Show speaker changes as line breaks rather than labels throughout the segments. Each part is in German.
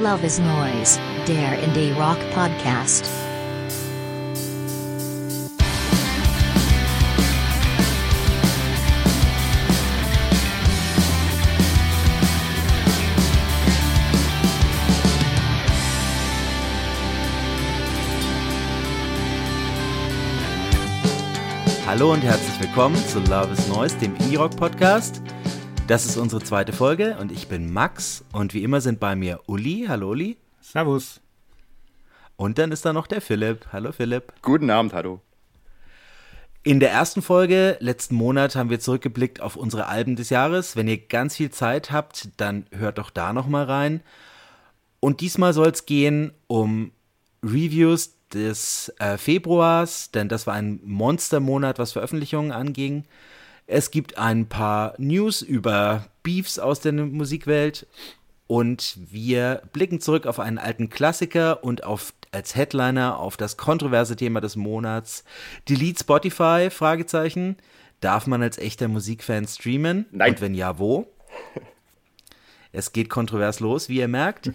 Love is Noise, der Indie Rock Podcast.
Hallo und herzlich willkommen zu Love is Noise, dem Indie-Rock Podcast. Das ist unsere zweite Folge und ich bin Max und wie immer sind bei mir Uli. Hallo Uli.
Servus.
Und dann ist da noch der Philipp. Hallo Philipp.
Guten Abend, hallo.
In der ersten Folge letzten Monat haben wir zurückgeblickt auf unsere Alben des Jahres. Wenn ihr ganz viel Zeit habt, dann hört doch da noch mal rein. Und diesmal soll es gehen um Reviews des äh, Februars, denn das war ein Monstermonat, was Veröffentlichungen anging. Es gibt ein paar News über Beefs aus der Musikwelt und wir blicken zurück auf einen alten Klassiker und auf als Headliner auf das kontroverse Thema des Monats. Delete Spotify? Fragezeichen. Darf man als echter Musikfan streamen?
Nein.
Und wenn ja, wo? Es geht kontrovers los, wie ihr merkt.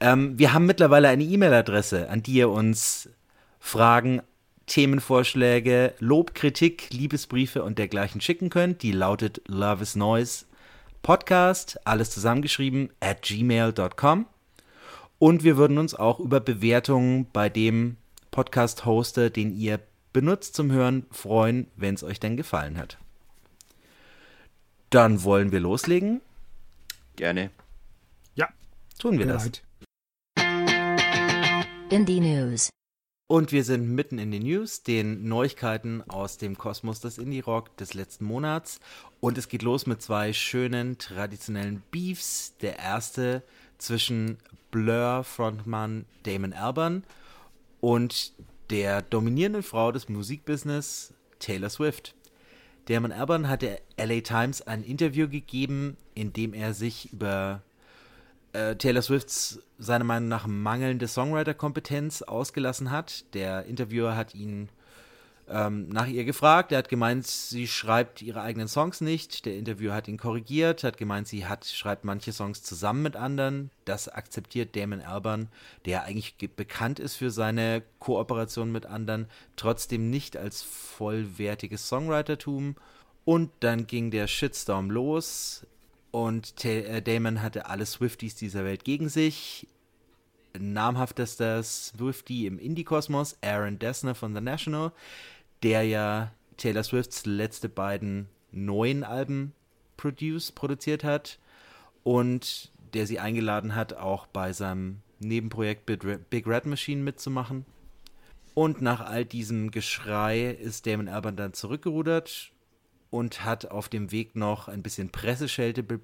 Ähm, wir haben mittlerweile eine E-Mail-Adresse, an die ihr uns Fragen, Themenvorschläge, Lob, Kritik, Liebesbriefe und dergleichen schicken könnt. Die lautet Love is Noise Podcast, alles zusammengeschrieben, at gmail.com. Und wir würden uns auch über Bewertungen bei dem Podcast-Hoster, den ihr benutzt zum Hören, freuen, wenn es euch denn gefallen hat. Dann wollen wir loslegen.
Gerne.
Ja,
Tun wir das.
bereit.
Indie News.
Und wir sind mitten in den News, den Neuigkeiten aus dem Kosmos des Indie-Rock des letzten Monats. Und es geht los mit zwei schönen traditionellen Beefs. Der erste zwischen Blur-Frontmann Damon Albarn und der dominierenden Frau des Musikbusiness Taylor Swift. Damon Albarn hat der LA Times ein Interview gegeben, in dem er sich über äh, Taylor Swifts seiner Meinung nach mangelnde Songwriter-Kompetenz ausgelassen hat. Der Interviewer hat ihn ähm, nach ihr gefragt. Er hat gemeint, sie schreibt ihre eigenen Songs nicht. Der Interviewer hat ihn korrigiert, hat gemeint, sie hat, schreibt manche Songs zusammen mit anderen. Das akzeptiert Damon Albarn, der eigentlich ge- bekannt ist für seine Kooperation mit anderen, trotzdem nicht als vollwertiges Songwritertum. Und dann ging der Shitstorm los und Ta- äh, Damon hatte alle Swifties dieser Welt gegen sich. Namhaftester Swiftie im Indie-Kosmos, Aaron Dessner von The National, der ja Taylor Swifts letzte beiden neuen Alben produce, produziert hat und der sie eingeladen hat, auch bei seinem Nebenprojekt Big Red- Machine mitzumachen. Und nach all diesem Geschrei ist Damon Albarn dann zurückgerudert und hat auf dem Weg noch ein bisschen Presseschelte be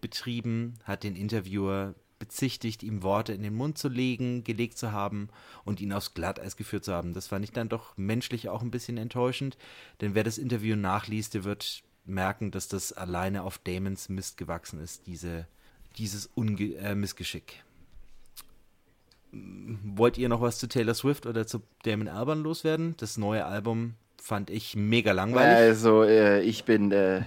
betrieben, hat den Interviewer bezichtigt, ihm Worte in den Mund zu legen, gelegt zu haben und ihn aufs Glatteis geführt zu haben. Das fand ich dann doch menschlich auch ein bisschen enttäuschend, denn wer das Interview nachliest, der wird merken, dass das alleine auf Damons Mist gewachsen ist, diese, dieses Unge äh, Missgeschick. Wollt ihr noch was zu Taylor Swift oder zu Damon Albarn loswerden? Das neue Album fand ich mega langweilig.
Also, äh, ich bin, äh,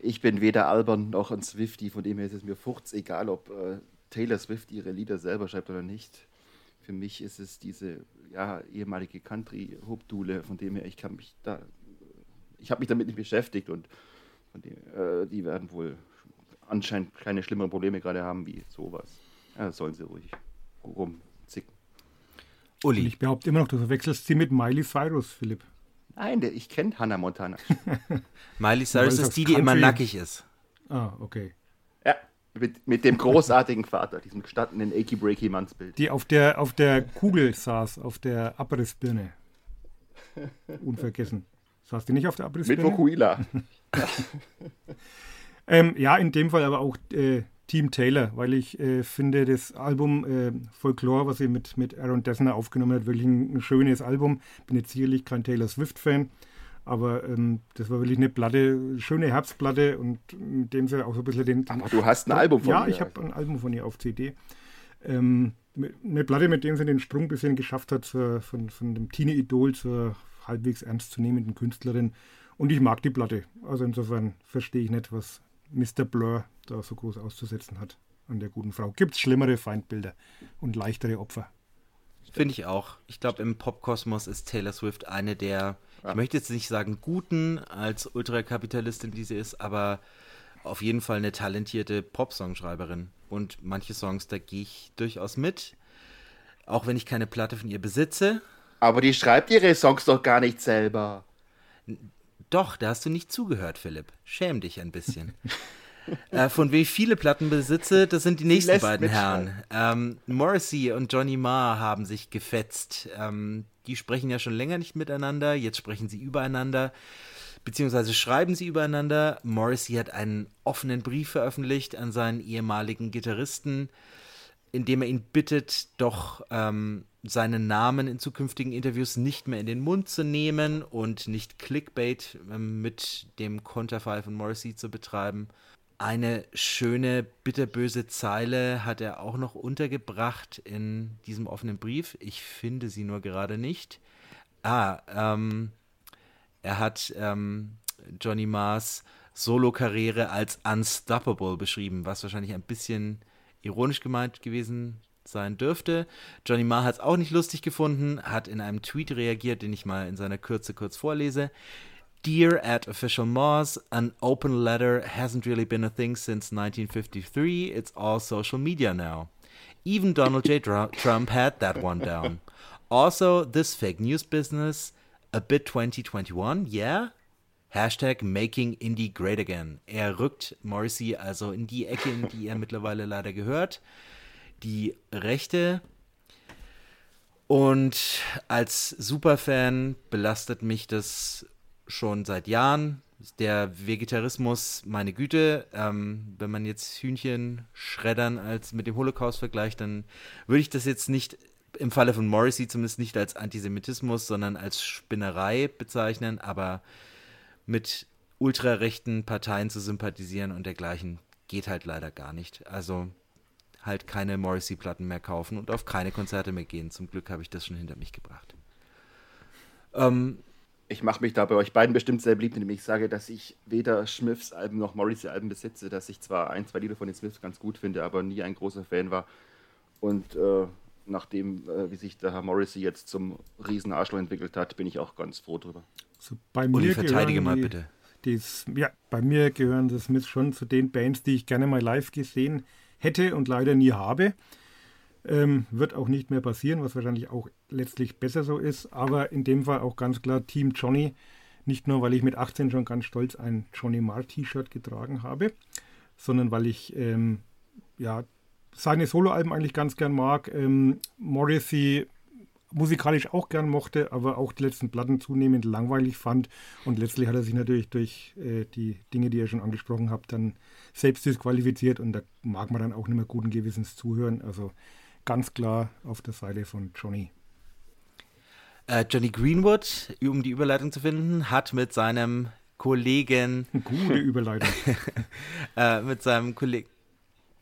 ich bin weder albern noch ein Swifty, von dem her ist es mir furchts egal, ob äh, Taylor Swift ihre Lieder selber schreibt oder nicht. Für mich ist es diese ja, ehemalige Country-Hubdule, von dem her, ich kann mich da, ich habe mich damit nicht beschäftigt und von dem, äh, die werden wohl anscheinend keine schlimmeren Probleme gerade haben wie sowas. Ja, sollen sie ruhig rumzicken.
Und
Uli,
ich behaupte immer noch, du verwechselst sie mit Miley Cyrus, Philipp.
Nein, der, ich kenne Hannah Montana.
Miley Cyrus ist die, die immer nackig ist.
Ah, okay.
Ja, mit, mit dem großartigen Vater, diesem gestandenen Achy Breaky Mannsbild.
Die auf der, auf der Kugel saß, auf der Abrissbirne. Unvergessen. Saß die nicht auf der
Mit
Abrissbirne?
Vokuila.
Ähm, ja, in dem Fall aber auch äh, Team Taylor, weil ich äh, finde, das Album äh, Folklore, was sie mit, mit Aaron Dessner aufgenommen hat, wirklich ein, ein schönes Album. Bin jetzt sicherlich kein Taylor Swift-Fan, aber ähm, das war wirklich eine Platte, schöne Herbstplatte und mit dem sie auch so ein bisschen den.
Aber du hast ein Album von
Ja,
ihr.
ich habe ein Album von ihr auf CD. Ähm, eine Platte, mit dem sie den Sprung ein bisschen geschafft hat, zur, von, von dem Teenie-Idol zur halbwegs ernstzunehmenden Künstlerin. Und ich mag die Platte. Also insofern verstehe ich nicht, was Mr. Blur da so groß auszusetzen hat. an der guten Frau. Gibt es schlimmere Feindbilder und leichtere Opfer?
Finde ich auch. Ich glaube, im Popkosmos ist Taylor Swift eine der, ja. ich möchte jetzt nicht sagen guten als Ultrakapitalistin, die sie ist, aber auf jeden Fall eine talentierte Popsongschreiberin. Und manche Songs, da gehe ich durchaus mit. Auch wenn ich keine Platte von ihr besitze.
Aber die schreibt ihre Songs doch gar nicht selber.
Doch, da hast du nicht zugehört, Philipp. Schäm dich ein bisschen. äh, von wem ich viele Platten besitze, das sind die nächsten beiden Herren. Ähm, Morrissey und Johnny Marr haben sich gefetzt. Ähm, die sprechen ja schon länger nicht miteinander, jetzt sprechen sie übereinander, beziehungsweise schreiben sie übereinander. Morrissey hat einen offenen Brief veröffentlicht an seinen ehemaligen Gitarristen, in dem er ihn bittet, doch ähm, seinen Namen in zukünftigen Interviews nicht mehr in den Mund zu nehmen und nicht Clickbait ähm, mit dem Konterfei von Morrissey zu betreiben. Eine schöne, bitterböse Zeile hat er auch noch untergebracht in diesem offenen Brief. Ich finde sie nur gerade nicht. Ah, ähm, er hat ähm, Johnny Mars Solo-Karriere als unstoppable beschrieben, was wahrscheinlich ein bisschen ironisch gemeint gewesen sein dürfte. Johnny Marr hat es auch nicht lustig gefunden, hat in einem Tweet reagiert, den ich mal in seiner Kürze kurz vorlese. Dear at official Mars, an open letter hasn't really been a thing since 1953. It's all social media now. Even Donald J. Trump had that one down. Also, this fake news business, a bit 2021, yeah? Hashtag Making Indie Great Again. Er rückt Morrissey also in die Ecke, in die er mittlerweile leider gehört. Die Rechte. Und als Superfan belastet mich das schon seit Jahren. Der Vegetarismus, meine Güte, ähm, wenn man jetzt Hühnchen schreddern als mit dem Holocaust vergleicht, dann würde ich das jetzt nicht im Falle von Morrissey zumindest nicht als Antisemitismus, sondern als Spinnerei bezeichnen, aber mit ultrarechten Parteien zu sympathisieren und dergleichen geht halt leider gar nicht. Also halt keine Morrissey-Platten mehr kaufen und auf keine Konzerte mehr gehen. Zum Glück habe ich das schon hinter mich gebracht.
Ähm, ich mache mich da bei euch beiden bestimmt sehr beliebt, indem ich sage, dass ich weder Smiths Alben noch Morrissey Alben besitze, dass ich zwar ein, zwei Lieder von den Smiths ganz gut finde, aber nie ein großer Fan war. Und äh, nachdem, äh, wie sich der Herr Morrissey jetzt zum riesen Arschloch entwickelt hat, bin ich auch ganz froh drüber.
Also bei mir Uli, verteidige mal die, bitte. Dies, ja, bei mir gehören die Smiths schon zu den Bands, die ich gerne mal live gesehen hätte und leider nie habe. Ähm, wird auch nicht mehr passieren, was wahrscheinlich auch letztlich besser so ist. Aber in dem Fall auch ganz klar Team Johnny. Nicht nur, weil ich mit 18 schon ganz stolz ein Johnny Marr T-Shirt getragen habe, sondern weil ich ähm, ja, seine Soloalben eigentlich ganz gern mag. Ähm, Morrissey musikalisch auch gern mochte, aber auch die letzten Platten zunehmend langweilig fand. Und letztlich hat er sich natürlich durch äh, die Dinge, die ihr schon angesprochen habt, dann selbst disqualifiziert und da mag man dann auch nicht mehr guten Gewissens zuhören. Also ganz klar auf der Seite von Johnny.
Äh, Johnny Greenwood, um die Überleitung zu finden, hat mit seinem Kollegen.
Gute Überleitung.
äh, mit seinem Kollegen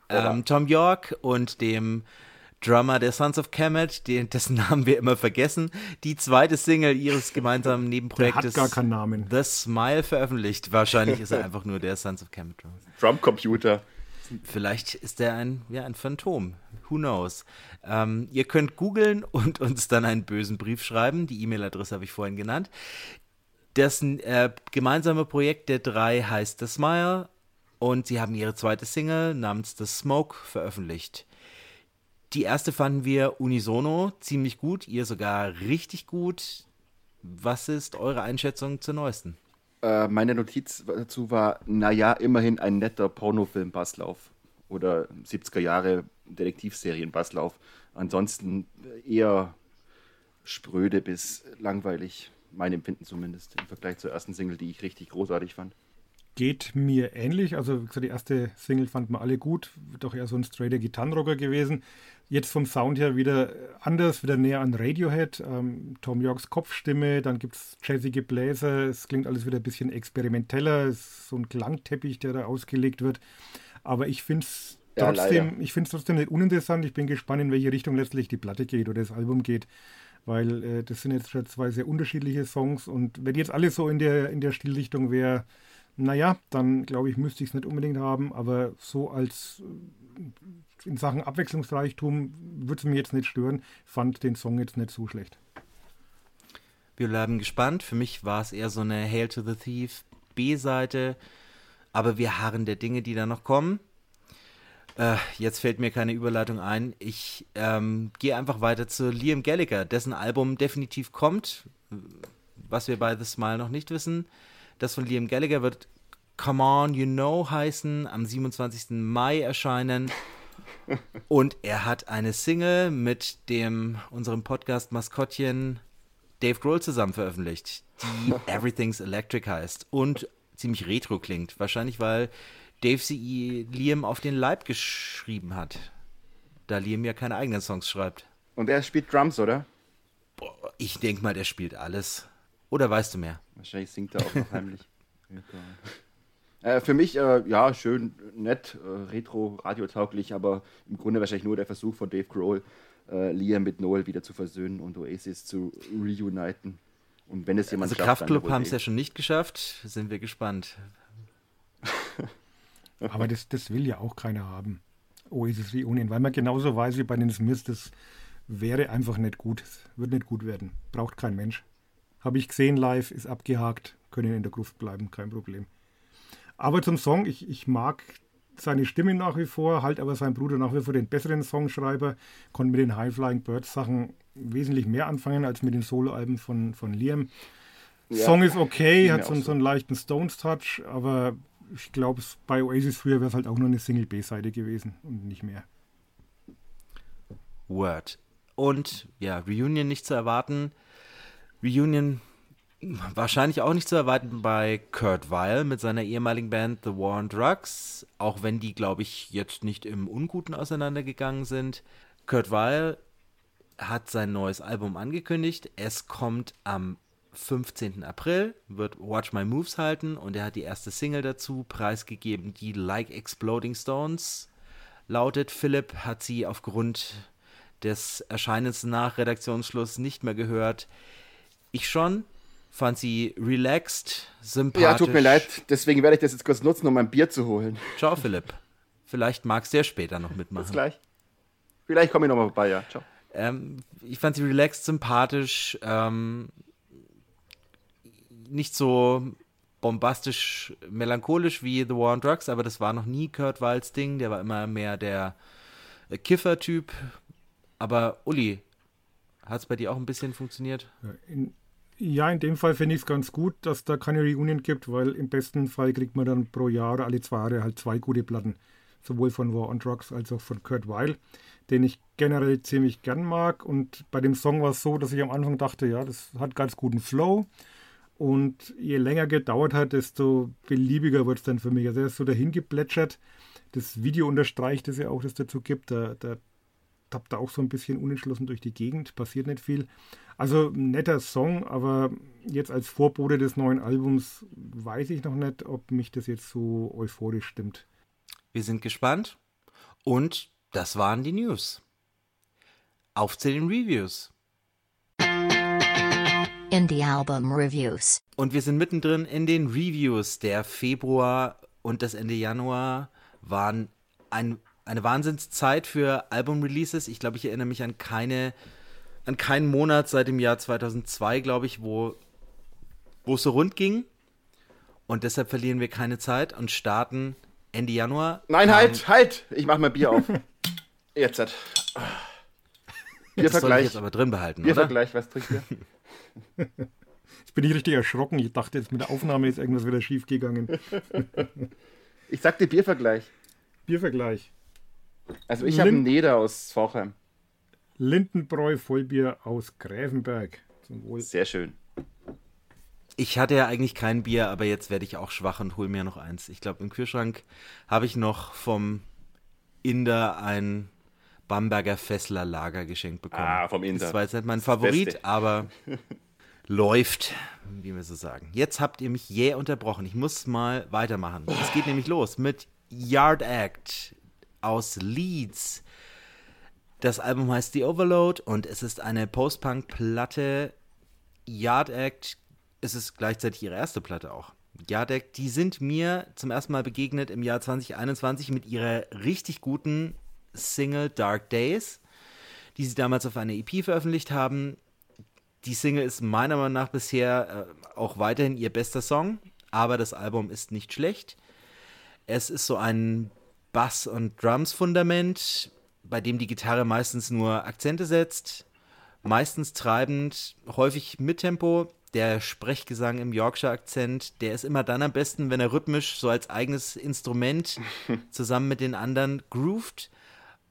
ähm, Tom York und dem Drummer der Sons of Kemet, den, dessen Namen wir immer vergessen, die zweite Single ihres gemeinsamen Nebenprojektes
der hat gar keinen Namen.
The Smile veröffentlicht. Wahrscheinlich ist er einfach nur der Sons of Kemet
Drummer. Drumcomputer.
Vielleicht ist er ein, ja, ein Phantom. Who knows? Ähm, ihr könnt googeln und uns dann einen bösen Brief schreiben. Die E-Mail-Adresse habe ich vorhin genannt. Das äh, gemeinsame Projekt der drei heißt The Smile und sie haben ihre zweite Single namens The Smoke veröffentlicht. Die erste fanden wir unisono ziemlich gut, ihr sogar richtig gut. Was ist eure Einschätzung zur neuesten?
Äh, meine Notiz dazu war, naja, immerhin ein netter Pornofilm-Basslauf oder 70er Jahre Detektivserien-Basslauf. Ansonsten eher spröde bis langweilig, mein Empfinden zumindest, im Vergleich zur ersten Single, die ich richtig großartig fand
geht mir ähnlich. Also wie gesagt, die erste Single fanden wir alle gut, doch eher so ein straighter Gitarrenrocker gewesen. Jetzt vom Sound her wieder anders, wieder näher an Radiohead. Ähm, Tom Yorks Kopfstimme, dann gibt es jazzige Bläser. Es klingt alles wieder ein bisschen experimenteller. Es ist so ein Klangteppich, der da ausgelegt wird. Aber ich finde es ja, trotzdem, trotzdem nicht uninteressant. Ich bin gespannt, in welche Richtung letztlich die Platte geht oder das Album geht. Weil äh, das sind jetzt schon zwei sehr unterschiedliche Songs. Und wenn jetzt alles so in der, in der Stilrichtung wäre, naja, dann glaube ich, müsste ich es nicht unbedingt haben, aber so als in Sachen Abwechslungsreichtum würde es mir jetzt nicht stören. Fand den Song jetzt nicht so schlecht.
Wir bleiben gespannt. Für mich war es eher so eine Hail to the Thief B-Seite. Aber wir harren der Dinge, die da noch kommen. Äh, jetzt fällt mir keine Überleitung ein. Ich ähm, gehe einfach weiter zu Liam Gallagher, dessen Album definitiv kommt. Was wir bei The Smile noch nicht wissen. Das von Liam Gallagher wird Come On You Know heißen, am 27. Mai erscheinen. Und er hat eine Single mit dem unserem Podcast Maskottchen Dave Grohl zusammen veröffentlicht, die Everything's Electric heißt und ziemlich retro klingt. Wahrscheinlich, weil Dave sie Liam auf den Leib geschrieben hat. Da Liam ja keine eigenen Songs schreibt.
Und er spielt Drums, oder?
Boah, ich denke mal, der spielt alles. Oder weißt du mehr?
Wahrscheinlich singt er auch noch heimlich. äh, für mich, äh, ja, schön, nett, äh, retro, radiotauglich, aber im Grunde wahrscheinlich nur der Versuch von Dave Grohl, äh, Liam mit Noel wieder zu versöhnen und Oasis zu reuniten. Und wenn es jemand
also
schafft,
Kraftclub haben es ja schon nicht geschafft, sind wir gespannt.
Aber das, das will ja auch keiner haben. Oasis Reunion, weil man genauso weiß wie bei den Smiths, das wäre einfach nicht gut. Es wird nicht gut werden. Braucht kein Mensch. Habe ich gesehen live, ist abgehakt, können in der Gruft bleiben, kein Problem. Aber zum Song, ich, ich mag seine Stimme nach wie vor, halt aber sein Bruder nach wie vor den besseren Songschreiber, konnte mit den High Flying Birds Sachen wesentlich mehr anfangen als mit den Soloalben von, von Liam. Ja, Song ist okay, hat so, so. einen leichten Stones-Touch, aber ich glaube, bei Oasis früher wäre es halt auch nur eine Single-B-Seite gewesen und nicht mehr.
Word. Und ja, Reunion nicht zu erwarten. Reunion wahrscheinlich auch nicht zu erwarten bei Kurt Weil mit seiner ehemaligen Band The War on Drugs, auch wenn die, glaube ich, jetzt nicht im Unguten auseinandergegangen sind. Kurt Weil hat sein neues Album angekündigt. Es kommt am 15. April, wird Watch My Moves halten und er hat die erste Single dazu preisgegeben, die Like Exploding Stones lautet. Philipp hat sie aufgrund des Erscheinens nach Redaktionsschluss nicht mehr gehört. Ich schon, fand sie relaxed, sympathisch. Ja,
tut mir leid, deswegen werde ich das jetzt kurz nutzen, um ein Bier zu holen.
Ciao, Philipp. Vielleicht magst du ja später noch mitmachen. Bis
gleich. Vielleicht komme ich nochmal vorbei, ja. Ciao.
Ähm, ich fand sie relaxed, sympathisch, ähm, nicht so bombastisch melancholisch wie The War on Drugs, aber das war noch nie Kurt Walds Ding, der war immer mehr der Kiffer-Typ. Aber Uli, hat es bei dir auch ein bisschen funktioniert?
In, ja, in dem Fall finde ich es ganz gut, dass da keine Reunion gibt, weil im besten Fall kriegt man dann pro Jahr, alle zwei Jahre halt zwei gute Platten. Sowohl von War on Drugs als auch von Kurt Weil, den ich generell ziemlich gern mag. Und bei dem Song war es so, dass ich am Anfang dachte, ja, das hat ganz guten Flow. Und je länger gedauert hat, desto beliebiger wird es dann für mich. Also er ist so dahin geplätschert. Das Video unterstreicht es ja auch, dass es dazu gibt. Da, da tappt er auch so ein bisschen unentschlossen durch die Gegend, passiert nicht viel. Also netter Song, aber jetzt als Vorbote des neuen Albums weiß ich noch nicht, ob mich das jetzt so euphorisch stimmt.
Wir sind gespannt und das waren die News. Auf zu den Reviews.
Indie Album Reviews.
Und wir sind mittendrin in den Reviews. Der Februar und das Ende Januar waren ein, eine Wahnsinnszeit für Album-Releases. Ich glaube, ich erinnere mich an keine, an keinen Monat seit dem Jahr 2002, glaube ich, wo, wo es so rund ging. Und deshalb verlieren wir keine Zeit und starten Ende Januar.
Nein, halt, halt! Ich mache mal Bier auf. Jetzt.
Biervergleich. Das soll ich jetzt aber drin behalten,
Biervergleich, was trinkt ihr?
Jetzt bin ich richtig erschrocken. Ich dachte, jetzt mit der Aufnahme ist irgendwas wieder schief gegangen.
ich sagte Biervergleich.
Biervergleich.
Also ich habe einen Neder aus Vorheim.
Lindenbräu Vollbier aus Gräfenberg.
Zum Wohl. Sehr schön.
Ich hatte ja eigentlich kein Bier, aber jetzt werde ich auch schwach und hole mir noch eins. Ich glaube, im Kühlschrank habe ich noch vom Inder ein Bamberger Fessler Lager geschenkt bekommen.
Ah, vom Inder.
Das war jetzt nicht mein Favorit, aber läuft, wie wir so sagen. Jetzt habt ihr mich jäh unterbrochen. Ich muss mal weitermachen. Es geht nämlich los mit Yard Act aus Leeds. Das Album heißt The Overload und es ist eine Post-Punk-Platte. Yard Act, es ist gleichzeitig ihre erste Platte auch. Yard Act, die sind mir zum ersten Mal begegnet im Jahr 2021 mit ihrer richtig guten Single Dark Days, die sie damals auf einer EP veröffentlicht haben. Die Single ist meiner Meinung nach bisher äh, auch weiterhin ihr bester Song, aber das Album ist nicht schlecht. Es ist so ein Bass- und Drums-Fundament, bei dem die Gitarre meistens nur Akzente setzt, meistens treibend, häufig mit Tempo. Der Sprechgesang im Yorkshire-Akzent, der ist immer dann am besten, wenn er rhythmisch so als eigenes Instrument zusammen mit den anderen groovt.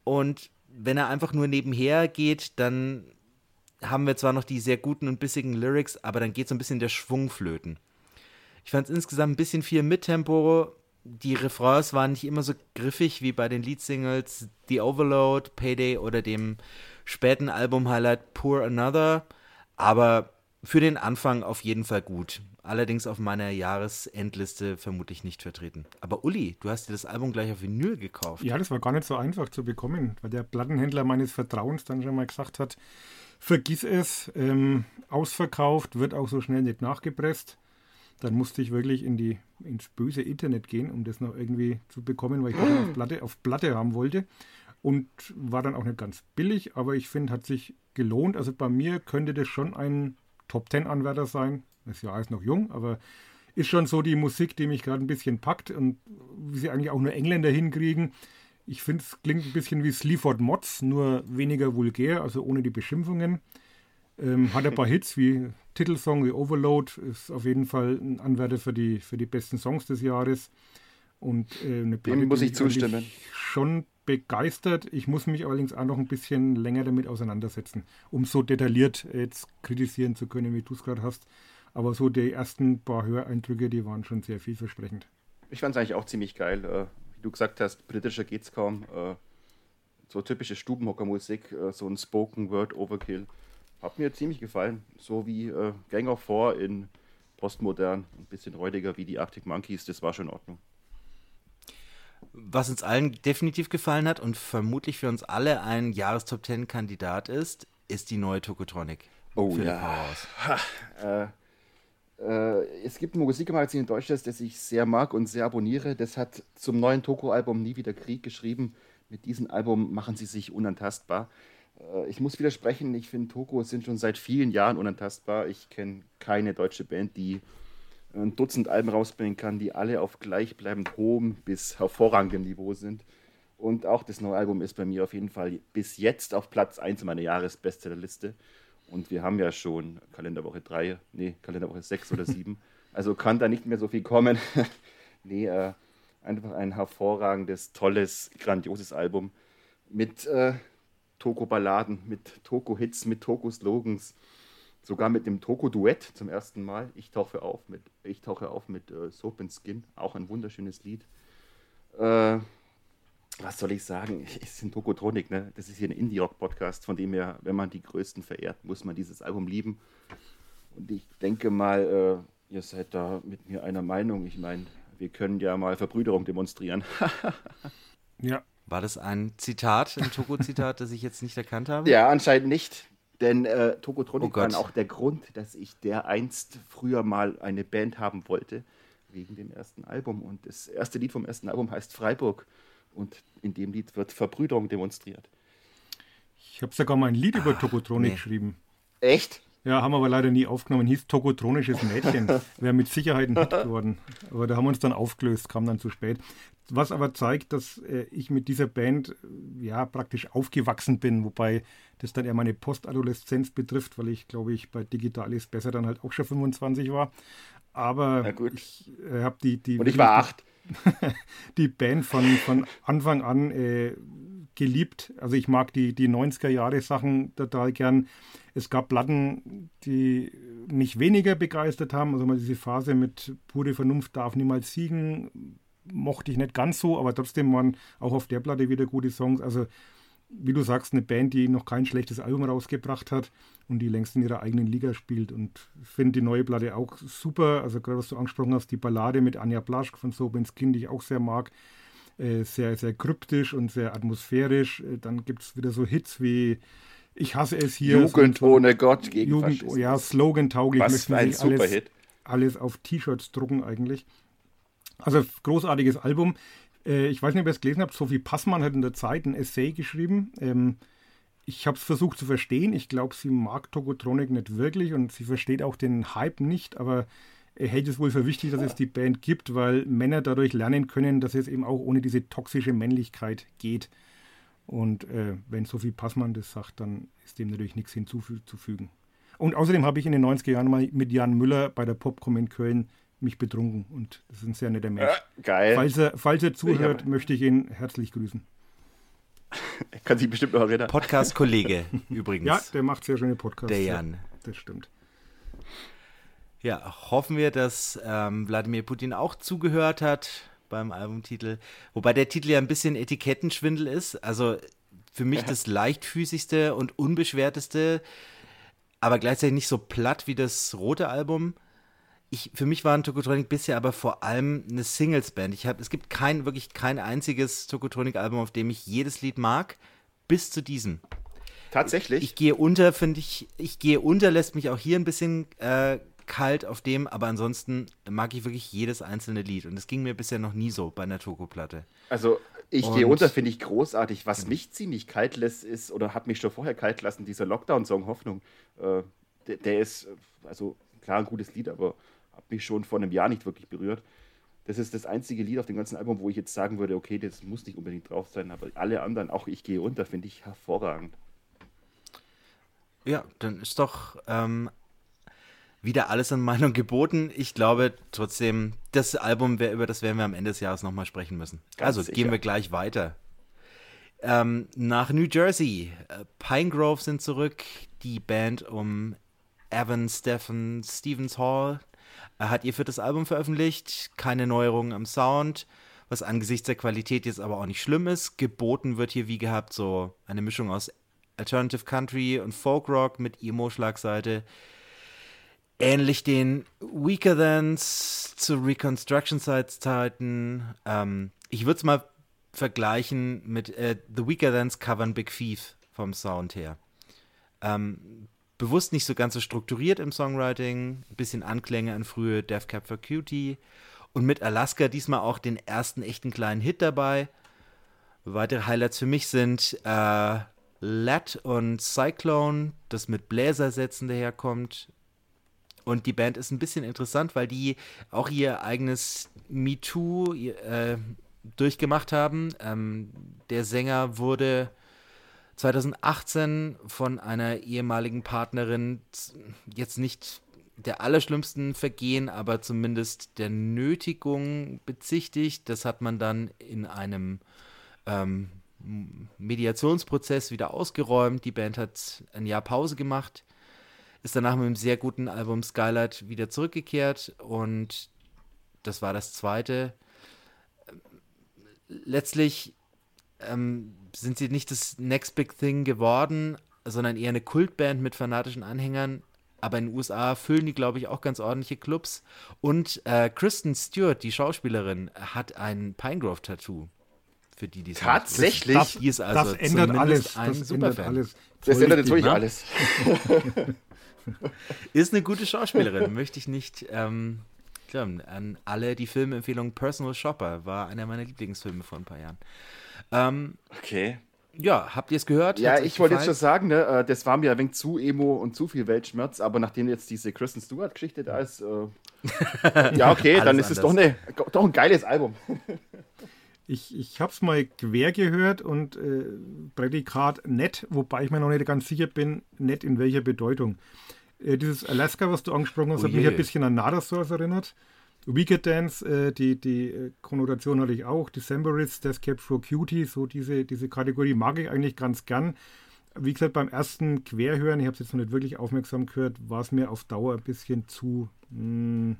Und wenn er einfach nur nebenher geht, dann haben wir zwar noch die sehr guten und bissigen Lyrics, aber dann geht so ein bisschen der Schwung flöten. Ich fand es insgesamt ein bisschen viel Mittempo. Die Refrains waren nicht immer so griffig wie bei den Leadsingles The Overload, Payday oder dem späten Album-Highlight Poor Another. Aber für den Anfang auf jeden Fall gut. Allerdings auf meiner Jahresendliste vermutlich nicht vertreten. Aber Uli, du hast dir das Album gleich auf Vinyl gekauft.
Ja, das war gar nicht so einfach zu bekommen, weil der Plattenhändler meines Vertrauens dann schon mal gesagt hat, vergiss es, ähm, ausverkauft, wird auch so schnell nicht nachgepresst. Dann musste ich wirklich in die, ins böse Internet gehen, um das noch irgendwie zu bekommen, weil ich das auf Platte, auf Platte haben wollte. Und war dann auch nicht ganz billig, aber ich finde, hat sich gelohnt. Also bei mir könnte das schon ein Top Ten Anwärter sein. Das Jahr ist noch jung, aber ist schon so die Musik, die mich gerade ein bisschen packt und wie sie eigentlich auch nur Engländer hinkriegen. Ich finde, es klingt ein bisschen wie Sleaford Mods, nur weniger vulgär, also ohne die Beschimpfungen. Ähm, hat ein paar Hits wie Titelsong wie Overload, ist auf jeden Fall ein Anwärter für die, für die besten Songs des Jahres. Und äh, eine
Platte, Dem muss ich zustimmen.
Schon begeistert. Ich muss mich allerdings auch noch ein bisschen länger damit auseinandersetzen, um so detailliert jetzt kritisieren zu können, wie du es gerade hast. Aber so die ersten paar Höreindrücke, die waren schon sehr vielversprechend.
Ich fand es eigentlich auch ziemlich geil. Äh, wie du gesagt hast, britischer geht's kaum. Äh, so typische Stubenhockermusik, äh, so ein Spoken Word Overkill. Hat mir ziemlich gefallen. So wie äh, Gang of Four in Postmodern, ein bisschen räudiger wie die Arctic Monkeys, das war schon in Ordnung.
Was uns allen definitiv gefallen hat und vermutlich für uns alle ein Jahrestop 10 Kandidat ist, ist die neue Tokotronic.
Oh ja. Ha, äh, äh, es gibt ein Musikmagazin in Deutschland, das ich sehr mag und sehr abonniere. Das hat zum neuen Toko-Album Nie wieder Krieg geschrieben. Mit diesem Album machen sie sich unantastbar. Äh, ich muss widersprechen, ich finde, Toko sind schon seit vielen Jahren unantastbar. Ich kenne keine deutsche Band, die ein Dutzend Alben rausbringen kann, die alle auf gleichbleibend hohem bis hervorragendem Niveau sind. Und auch das neue Album ist bei mir auf jeden Fall bis jetzt auf Platz 1 meiner Jahresbestsellerliste. Und wir haben ja schon Kalenderwoche 3, nee, Kalenderwoche 6 oder 7. Also kann da nicht mehr so viel kommen. nee, äh, einfach ein hervorragendes, tolles, grandioses Album mit äh, Toko-Balladen, mit Toko-Hits, mit Toko-Slogans sogar mit dem Toko-Duett zum ersten Mal. Ich tauche auf mit, ich tauche auf mit äh, Soap and Skin, auch ein wunderschönes Lied. Äh, was soll ich sagen? Es ist ein Tokotronik, ne? Das ist hier ein Indie-Rock-Podcast, von dem her, wenn man die Größten verehrt, muss man dieses Album lieben. Und ich denke mal, äh, ihr seid da mit mir einer Meinung. Ich meine, wir können ja mal Verbrüderung demonstrieren.
ja. War das ein Zitat, ein Toko-Zitat, das ich jetzt nicht erkannt habe?
Ja, anscheinend nicht. Denn äh, Tokotronic oh war auch der Grund, dass ich der einst früher mal eine Band haben wollte, wegen dem ersten Album. Und das erste Lied vom ersten Album heißt Freiburg. Und in dem Lied wird Verbrüderung demonstriert.
Ich habe sogar mal ein Lied über Tokotronik nee. geschrieben.
Echt?
Ja, haben wir aber leider nie aufgenommen. Hieß Tokotronisches Mädchen. Wäre mit Sicherheit ein Hit geworden. Aber da haben wir uns dann aufgelöst, kam dann zu spät. Was aber zeigt, dass äh, ich mit dieser Band äh, ja praktisch aufgewachsen bin, wobei das dann eher meine Postadoleszenz betrifft, weil ich glaube ich bei Digitalis besser dann halt auch schon 25 war. Aber ich äh, habe die, die.
Und ich war acht.
die Band von, von Anfang an äh, geliebt. Also ich mag die, die 90er Jahre Sachen total gern. Es gab Platten, die mich weniger begeistert haben. Also mal diese Phase mit pure Vernunft darf niemals siegen, mochte ich nicht ganz so, aber trotzdem waren auch auf der Platte wieder gute Songs. Also wie du sagst, eine Band, die noch kein schlechtes Album rausgebracht hat und die längst in ihrer eigenen Liga spielt. Und finde die neue Platte auch super. Also gerade was du angesprochen hast, die Ballade mit Anja Blaschk von Sobens Kind, die ich auch sehr mag. Äh, sehr, sehr kryptisch und sehr atmosphärisch. Äh, dann gibt es wieder so Hits wie Ich hasse es hier.
Jugend ohne Gott gegen
Jugend,
Faschismus.
Ja, Slogan-tauglich.
Was für ein Superhit.
Alles, alles auf T-Shirts drucken eigentlich. Also großartiges Album. Äh, ich weiß nicht, ob ihr es gelesen habt. Sophie Passmann hat in der Zeit ein Essay geschrieben. Ähm, ich habe es versucht zu verstehen. Ich glaube, sie mag Tokotronic nicht wirklich und sie versteht auch den Hype nicht, aber er hält es wohl für wichtig, dass es die Band gibt, weil Männer dadurch lernen können, dass es eben auch ohne diese toxische Männlichkeit geht. Und äh, wenn Sophie Passmann das sagt, dann ist dem natürlich nichts hinzuzufügen. Und außerdem habe ich in den 90er Jahren mal mit Jan Müller bei der Popcom in Köln mich betrunken. Und das ist ein sehr netter Mensch.
Äh, geil.
Falls er, falls er zuhört, ich möchte ich ihn herzlich grüßen.
Er kann sich bestimmt noch erinnern.
Podcast-Kollege übrigens.
Ja, der macht sehr schöne Podcasts.
Der Jan.
Ja, das stimmt.
Ja, hoffen wir, dass ähm, Wladimir Putin auch zugehört hat beim Albumtitel. Wobei der Titel ja ein bisschen Etikettenschwindel ist. Also für mich das leichtfüßigste und unbeschwerteste, aber gleichzeitig nicht so platt wie das rote Album. Ich, für mich waren Tokotronic bisher aber vor allem eine Singles-Band. Ich hab, es gibt kein, wirklich kein einziges Tokotronic-Album, auf dem ich jedes Lied mag, bis zu diesem.
Tatsächlich?
Ich, ich gehe unter, finde ich, ich gehe unter, lässt mich auch hier ein bisschen äh, kalt auf dem, aber ansonsten mag ich wirklich jedes einzelne Lied. Und das ging mir bisher noch nie so bei einer Toko-Platte.
Also ich gehe unter, finde ich großartig. Was mich ziemlich kalt lässt, ist, oder hat mich schon vorher kalt lassen, dieser Lockdown-Song Hoffnung. Äh, der, der, ist, also klar, ein gutes Lied, aber hat mich schon vor einem Jahr nicht wirklich berührt. Das ist das einzige Lied auf dem ganzen Album, wo ich jetzt sagen würde, okay, das muss nicht unbedingt drauf sein, aber alle anderen, auch ich gehe unter, finde ich hervorragend.
Ja, dann ist doch ähm, wieder alles an Meinung geboten. Ich glaube trotzdem, das Album, über das werden wir am Ende des Jahres nochmal sprechen müssen. Ganz also sicher. gehen wir gleich weiter. Ähm, nach New Jersey. Äh, Pine Grove sind zurück. Die Band um Evan Stephen Stevens Hall er hat ihr viertes Album veröffentlicht. Keine Neuerungen am Sound. Was angesichts der Qualität jetzt aber auch nicht schlimm ist. Geboten wird hier wie gehabt so eine Mischung aus Alternative Country und Folk Rock mit Emo-Schlagseite ähnlich den Weaker Thans zu Reconstruction Sites Zeiten. Ähm, ich würde es mal vergleichen mit äh, The Weaker Thans covern Big Thief vom Sound her. Ähm, bewusst nicht so ganz so strukturiert im Songwriting, ein bisschen Anklänge an frühe Death Cab for Cutie und mit Alaska diesmal auch den ersten echten kleinen Hit dabei. Weitere Highlights für mich sind äh, Lat und Cyclone, das mit Bläsersätzen daherkommt. Und die Band ist ein bisschen interessant, weil die auch ihr eigenes MeToo äh, durchgemacht haben. Ähm, der Sänger wurde 2018 von einer ehemaligen Partnerin jetzt nicht der allerschlimmsten Vergehen, aber zumindest der Nötigung bezichtigt. Das hat man dann in einem ähm, Mediationsprozess wieder ausgeräumt. Die Band hat ein Jahr Pause gemacht ist danach mit einem sehr guten Album Skylight wieder zurückgekehrt und das war das zweite. Letztlich ähm, sind sie nicht das Next Big Thing geworden, sondern eher eine Kultband mit fanatischen Anhängern. Aber in den USA füllen die, glaube ich, auch ganz ordentliche Clubs. Und äh, Kristen Stewart, die Schauspielerin, hat ein Pinegrove-Tattoo. Für die, die es
Tatsächlich?
Das, das, also das ändert alles.
Ein
das ändert alles.
Das ändert jetzt wirklich alles.
Ist eine gute Schauspielerin, möchte ich nicht. Ähm, klar, an alle die Filmempfehlung Personal Shopper war einer meiner Lieblingsfilme vor ein paar Jahren. Ähm,
okay.
Ja, habt ihr es gehört?
Ja, ich wollte jetzt schon sagen, ne, äh, das war mir ein wenig zu emo und zu viel Weltschmerz, aber nachdem jetzt diese Kristen Stewart-Geschichte da ist, äh, ja, okay, dann ist es doch, eine, doch ein geiles Album.
Ich, ich habe es mal quer gehört und äh, Prädikat nett, wobei ich mir noch nicht ganz sicher bin, nett in welcher Bedeutung. Äh, dieses Alaska, was du angesprochen hast, oh hat mich ein bisschen an Nada Source erinnert. Wicked Dance, äh, die, die äh, Konnotation hatte ich auch. Decemberists, Death Cap for Cutie, so diese, diese Kategorie mag ich eigentlich ganz gern. Wie gesagt, beim ersten Querhören, ich habe es jetzt noch nicht wirklich aufmerksam gehört, war es mir auf Dauer ein bisschen zu, mh, mm,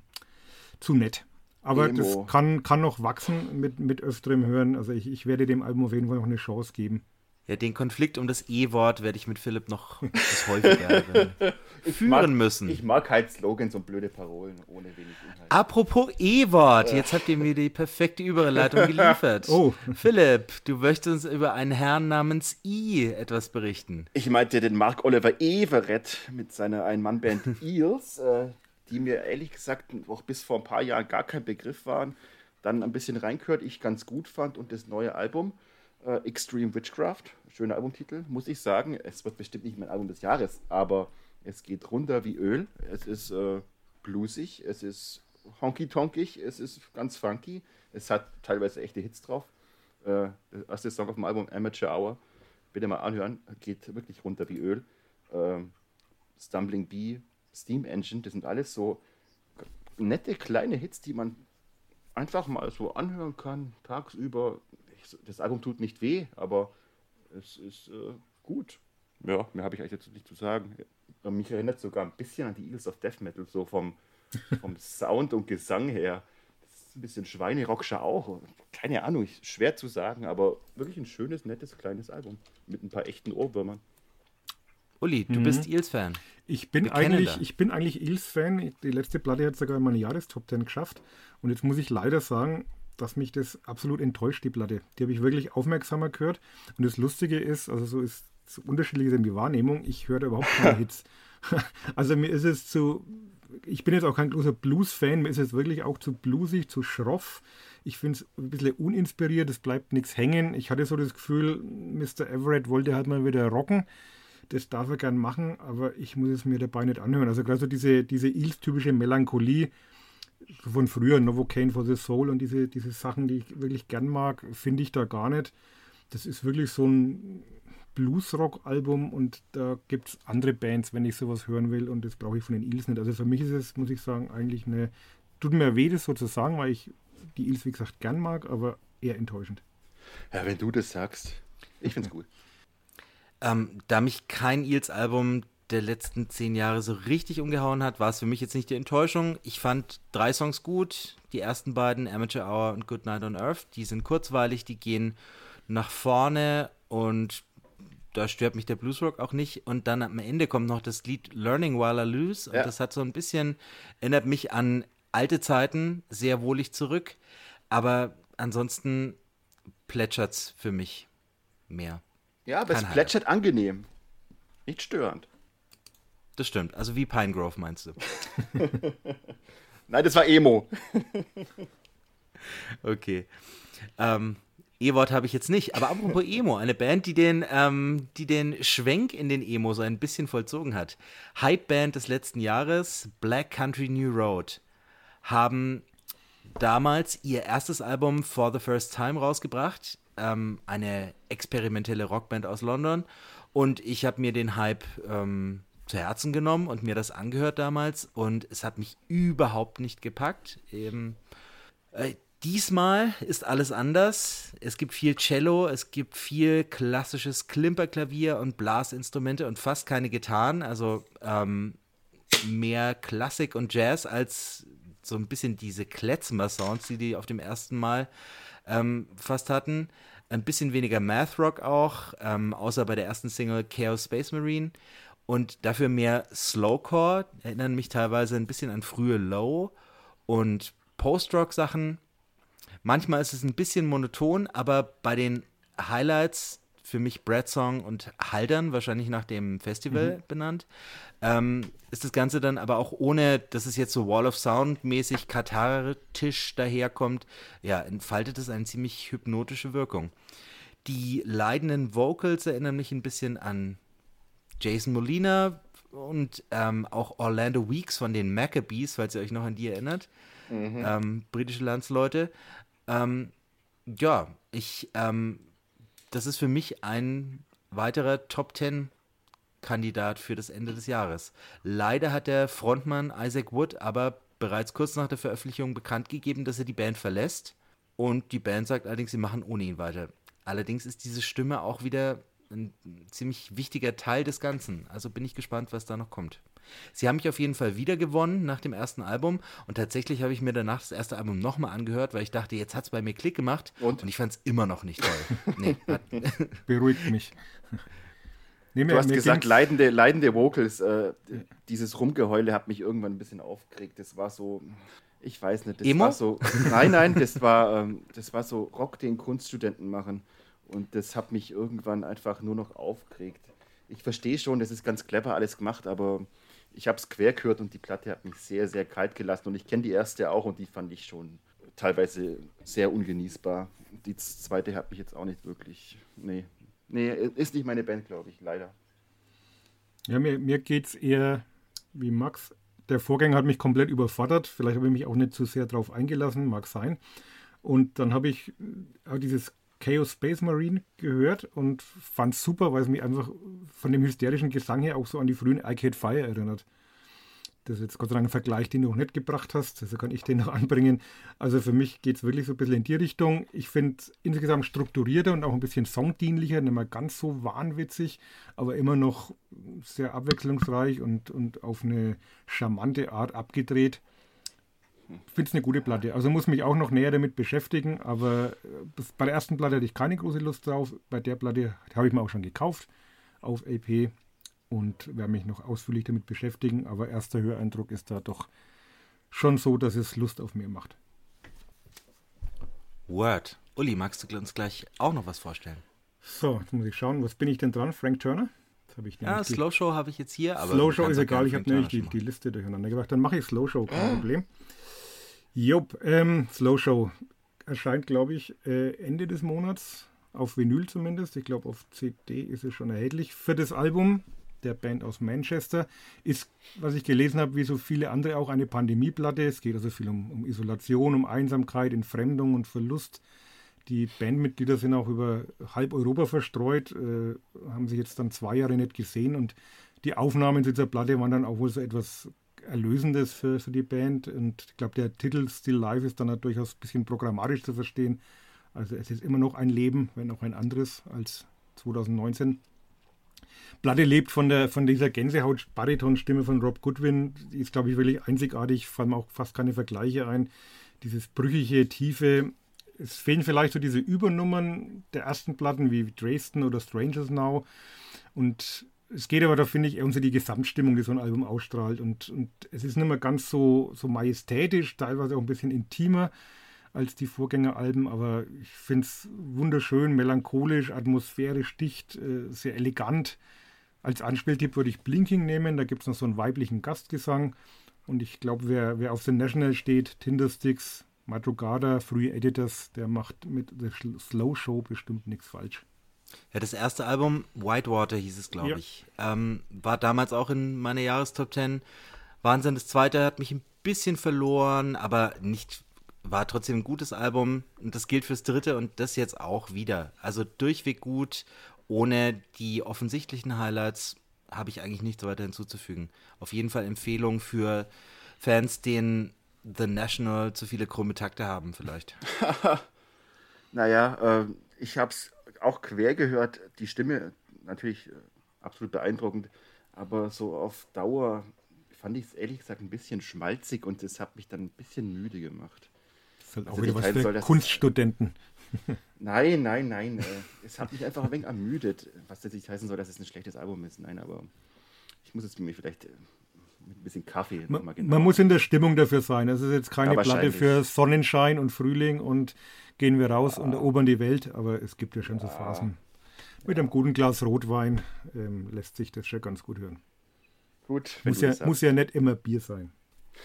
zu nett. Aber Emo. das kann, kann noch wachsen mit, mit öfterem Hören. Also ich, ich werde dem Album auf jeden Fall noch eine Chance geben.
Ja, den Konflikt um das E-Wort werde ich mit Philipp noch häufiger führen
mag,
müssen.
Ich mag halt Slogans und blöde Parolen ohne wenig Inhalt.
Apropos E-Wort, jetzt habt ihr mir die perfekte Überleitung geliefert. oh. Philipp, du möchtest uns über einen Herrn namens I etwas berichten.
Ich meinte den Mark Oliver Everett mit seiner Ein-Mann-Band Eels, äh, die mir ehrlich gesagt auch bis vor ein paar Jahren gar kein Begriff waren. dann ein bisschen reingehört, ich ganz gut fand und das neue Album äh, Extreme Witchcraft, schöner Albumtitel, muss ich sagen. Es wird bestimmt nicht mein Album des Jahres, aber es geht runter wie Öl. Es ist äh, bluesig, es ist honky-tonkig, es ist ganz funky. Es hat teilweise echte Hits drauf. Äh, der erste Song auf dem Album, Amateur Hour, bitte mal anhören, geht wirklich runter wie Öl. Äh, Stumbling Bee, Steam Engine, das sind alles so nette kleine Hits, die man einfach mal so anhören kann, tagsüber. Das Album tut nicht weh, aber es ist äh, gut. Ja, mehr habe ich eigentlich jetzt nicht zu sagen. Mich erinnert sogar ein bisschen an die Eagles of Death Metal, so vom, vom Sound und Gesang her. Das ist ein bisschen Schweinerockscher auch. Keine Ahnung, schwer zu sagen, aber wirklich ein schönes, nettes, kleines Album mit ein paar echten Ohrwürmern.
Uli, du mhm. bist Eels-Fan.
Ich bin eigentlich, ich bin eigentlich Eels-Fan. Die letzte Platte hat sogar in meine Jahrestop 10 geschafft. Und jetzt muss ich leider sagen, dass mich das absolut enttäuscht, die Platte. Die habe ich wirklich aufmerksamer gehört. Und das Lustige ist, also so ist so unterschiedlich ist die Wahrnehmung, ich höre da überhaupt keine Hits. also mir ist es zu, ich bin jetzt auch kein großer Blues-Fan, mir ist es wirklich auch zu bluesig, zu schroff. Ich finde es ein bisschen uninspiriert, es bleibt nichts hängen. Ich hatte so das Gefühl, Mr. Everett wollte halt mal wieder rocken das darf er gern machen, aber ich muss es mir dabei nicht anhören. Also gerade so diese, diese Eels-typische Melancholie von früher, Novocaine for the Soul und diese, diese Sachen, die ich wirklich gern mag, finde ich da gar nicht. Das ist wirklich so ein Bluesrock-Album und da gibt es andere Bands, wenn ich sowas hören will und das brauche ich von den Eels nicht. Also für mich ist es, muss ich sagen, eigentlich eine, tut mir weh, das so zu sagen, weil ich die Eels, wie gesagt, gern mag, aber eher enttäuschend.
Ja, wenn du das sagst, ich finde es gut.
Ähm, da mich kein Eels-Album der letzten zehn Jahre so richtig umgehauen hat, war es für mich jetzt nicht die Enttäuschung. Ich fand drei Songs gut. Die ersten beiden, Amateur Hour und Good Night on Earth, die sind kurzweilig, die gehen nach vorne und da stört mich der Bluesrock auch nicht. Und dann am Ende kommt noch das Lied Learning While I Lose. Und ja. das hat so ein bisschen, erinnert mich an alte Zeiten, sehr wohlig zurück. Aber ansonsten plätschert es für mich mehr.
Ja, aber Kein es plätschert angenehm. Nicht störend.
Das stimmt. Also wie Pinegrove meinst du?
Nein, das war Emo.
okay. Ähm, E-Wort habe ich jetzt nicht. Aber apropos Emo, eine Band, die den, ähm, die den Schwenk in den Emo so ein bisschen vollzogen hat. Hype-Band des letzten Jahres, Black Country New Road, haben damals ihr erstes Album For the First Time rausgebracht ähm, eine experimentelle Rockband aus London. Und ich habe mir den Hype ähm, zu Herzen genommen und mir das angehört damals. Und es hat mich überhaupt nicht gepackt. Ähm, äh, diesmal ist alles anders. Es gibt viel Cello, es gibt viel klassisches Klimperklavier und Blasinstrumente und fast keine Gitarren. Also ähm, mehr Klassik und Jazz als so ein bisschen diese Kletzmer-Sounds, die die auf dem ersten Mal ähm, fast hatten. Ein bisschen weniger Math Rock auch, ähm, außer bei der ersten Single Chaos Space Marine. Und dafür mehr Slowcore, erinnern mich teilweise ein bisschen an frühe Low und Post-Rock-Sachen. Manchmal ist es ein bisschen monoton, aber bei den Highlights für mich Brad Song und Haldern, wahrscheinlich nach dem Festival mhm. benannt, ähm, ist das Ganze dann aber auch ohne, dass es jetzt so Wall of Sound mäßig kathartisch daherkommt, ja, entfaltet es eine ziemlich hypnotische Wirkung. Die leidenden Vocals erinnern mich ein bisschen an Jason Molina und ähm, auch Orlando Weeks von den Maccabees, falls ihr euch noch an die erinnert. Mhm. Ähm, britische Landsleute. Ähm, ja, ich, ähm, das ist für mich ein weiterer Top 10 Kandidat für das Ende des Jahres. Leider hat der Frontmann Isaac Wood aber bereits kurz nach der Veröffentlichung bekannt gegeben, dass er die Band verlässt. Und die Band sagt allerdings, sie machen ohne ihn weiter. Allerdings ist diese Stimme auch wieder ein ziemlich wichtiger Teil des Ganzen. Also bin ich gespannt, was da noch kommt. Sie haben mich auf jeden Fall wieder gewonnen nach dem ersten Album und tatsächlich habe ich mir danach das erste Album nochmal angehört, weil ich dachte, jetzt hat es bei mir Klick gemacht und, und ich fand es immer noch nicht toll. nee,
Beruhigt mich.
Nee, du hast gesagt, leidende, leidende Vocals. Äh, dieses Rumgeheule hat mich irgendwann ein bisschen aufgeregt. Das war so, ich weiß nicht, das
Emo?
war so. Nein, nein, das war, ähm, das war so Rock, den Kunststudenten machen. Und das hat mich irgendwann einfach nur noch aufgeregt. Ich verstehe schon, das ist ganz clever alles gemacht, aber ich habe es quer gehört und die Platte hat mich sehr, sehr kalt gelassen. Und ich kenne die erste auch und die fand ich schon teilweise sehr ungenießbar. Die zweite hat mich jetzt auch nicht wirklich. Nee. Nee, ist nicht meine Band, glaube ich, leider.
Ja, mir, mir geht es eher wie Max. Der Vorgänger hat mich komplett überfordert. Vielleicht habe ich mich auch nicht zu sehr darauf eingelassen, mag sein. Und dann habe ich auch dieses Chaos Space Marine gehört und fand es super, weil es mich einfach von dem hysterischen Gesang her auch so an die frühen Arcade Fire erinnert. Das ist jetzt Gott sei Dank ein Vergleich, den du noch nicht gebracht hast. Also kann ich den noch anbringen. Also für mich geht es wirklich so ein bisschen in die Richtung. Ich finde es insgesamt strukturierter und auch ein bisschen songdienlicher, nicht mehr ganz so wahnwitzig, aber immer noch sehr abwechslungsreich und, und auf eine charmante Art abgedreht. Ich finde es eine gute Platte. Also muss mich auch noch näher damit beschäftigen, aber bei der ersten Platte hatte ich keine große Lust drauf. Bei der Platte habe ich mir auch schon gekauft auf AP und werde mich noch ausführlich damit beschäftigen. Aber erster Höreindruck ist da doch schon so, dass es Lust auf mehr macht.
Word. Uli, magst du uns gleich auch noch was vorstellen?
So, jetzt muss ich schauen, was bin ich denn dran? Frank Turner?
Ich ja, Slow Show habe ich jetzt hier.
Aber Slow Show ist egal, ich habe nämlich die, die, Liste durcheinander gemacht. Dann mache ich Slow Show, kein ah. Problem. Jupp, ähm, Slow Show erscheint, glaube ich, äh, Ende des Monats, auf Vinyl zumindest. Ich glaube, auf CD ist es schon erhältlich. Für das Album der Band aus Manchester. Ist, was ich gelesen habe, wie so viele andere auch eine Pandemieplatte. Es geht also viel um, um Isolation, um Einsamkeit, Entfremdung und Verlust. Die Bandmitglieder sind auch über halb Europa verstreut, äh, haben sich jetzt dann zwei Jahre nicht gesehen und die Aufnahmen dieser Platte waren dann auch wohl so etwas Erlösendes für, für die Band. Und ich glaube, der Titel Still Life ist dann halt durchaus ein bisschen programmatisch zu verstehen. Also es ist immer noch ein Leben, wenn auch ein anderes als 2019. Platte lebt von, der, von dieser Gänsehaut-Bariton-Stimme von Rob Goodwin. Die ist, glaube ich, wirklich einzigartig, fallen auch fast keine Vergleiche ein. Dieses brüchige, tiefe. Es fehlen vielleicht so diese Übernummern der ersten Platten wie Dresden oder Strangers Now. Und es geht aber da, finde ich, eher um so die Gesamtstimmung, die so ein Album ausstrahlt. Und, und es ist nicht mehr ganz so, so majestätisch, teilweise auch ein bisschen intimer als die Vorgängeralben, aber ich finde es wunderschön, melancholisch, atmosphärisch dicht, äh, sehr elegant. Als Anspieltipp würde ich Blinking nehmen, da gibt es noch so einen weiblichen Gastgesang. Und ich glaube, wer, wer auf The National steht, Tindersticks, Madrugada, Free Editors, der macht mit The Slow Show bestimmt nichts falsch.
Ja, das erste Album, Whitewater hieß es, glaube ja. ich, ähm, war damals auch in meiner Jahrestop 10. Wahnsinn, das zweite hat mich ein bisschen verloren, aber nicht war trotzdem ein gutes Album und das gilt fürs dritte und das jetzt auch wieder. Also durchweg gut, ohne die offensichtlichen Highlights habe ich eigentlich nichts weiter hinzuzufügen. Auf jeden Fall Empfehlung für Fans, denen The National zu viele krumme Takte haben, vielleicht.
naja, äh, ich habe es auch quer gehört. Die Stimme natürlich äh, absolut beeindruckend, aber so auf Dauer fand ich es ehrlich gesagt ein bisschen schmalzig und es hat mich dann ein bisschen müde gemacht
halt auch wieder was für soll, Kunststudenten.
Nein, nein, nein. Äh, es hat mich einfach ein wenig ermüdet, was das nicht heißen soll, dass es ein schlechtes Album ist. Nein, aber ich muss jetzt mir vielleicht äh, mit ein bisschen Kaffee
man, genau. Man muss in der Stimmung dafür sein. Es ist jetzt keine ja, Platte für Sonnenschein und Frühling und gehen wir raus ah. und erobern die Welt, aber es gibt ja schon so Phasen. Mit einem guten Glas Rotwein ähm, lässt sich das schon ganz gut hören.
Gut.
Muss ja, muss ja nicht immer Bier sein.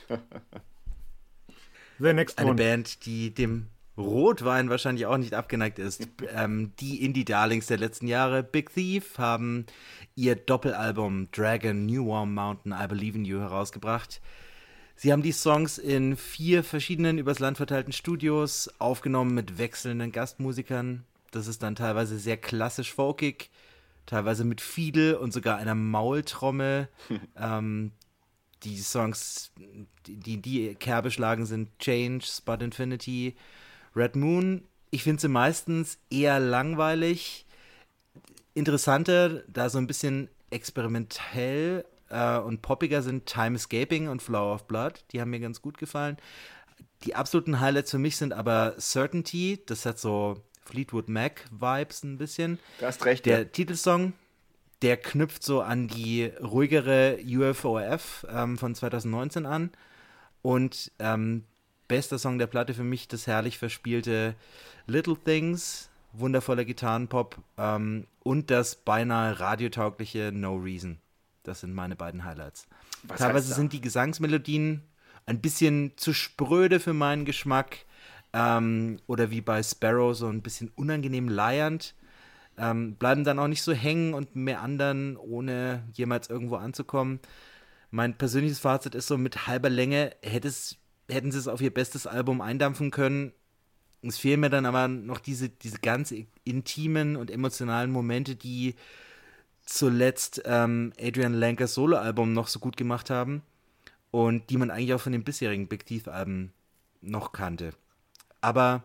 The next Eine one. Band, die dem Rotwein wahrscheinlich auch nicht abgeneigt ist. ähm, die Indie-Darlings der letzten Jahre, Big Thief, haben ihr Doppelalbum Dragon New Warm Mountain I Believe in You herausgebracht. Sie haben die Songs in vier verschiedenen übers Land verteilten Studios aufgenommen mit wechselnden Gastmusikern. Das ist dann teilweise sehr klassisch folkig, teilweise mit Fiedel und sogar einer Maultrommel. ähm, die Songs, die, die Kerbe schlagen, sind Change, Spot Infinity, Red Moon. Ich finde sie meistens eher langweilig. Interessanter, da so ein bisschen experimentell äh, und poppiger sind Time Escaping und Flower of Blood. Die haben mir ganz gut gefallen. Die absoluten Highlights für mich sind aber Certainty. Das hat so Fleetwood Mac Vibes ein bisschen.
Du hast recht.
Der ja. Titelsong der knüpft so an die ruhigere UFOF ähm, von 2019 an. Und ähm, bester Song der Platte für mich das herrlich verspielte Little Things, wundervoller Gitarrenpop ähm, und das beinahe radiotaugliche No Reason. Das sind meine beiden Highlights. Was Teilweise sind die Gesangsmelodien ein bisschen zu spröde für meinen Geschmack. ähm, oder wie bei Sparrow so ein bisschen unangenehm leiernd. Ähm, bleiben dann auch nicht so hängen und meandern, ohne jemals irgendwo anzukommen. Mein persönliches Fazit ist so, mit halber Länge hätte es, hätten sie es auf ihr bestes Album eindampfen können. Es fehlen mir dann aber noch diese, diese ganz intimen und emotionalen Momente, die zuletzt ähm, Adrian Lankers Soloalbum noch so gut gemacht haben und die man eigentlich auch von den bisherigen Big Thief-Alben noch kannte. Aber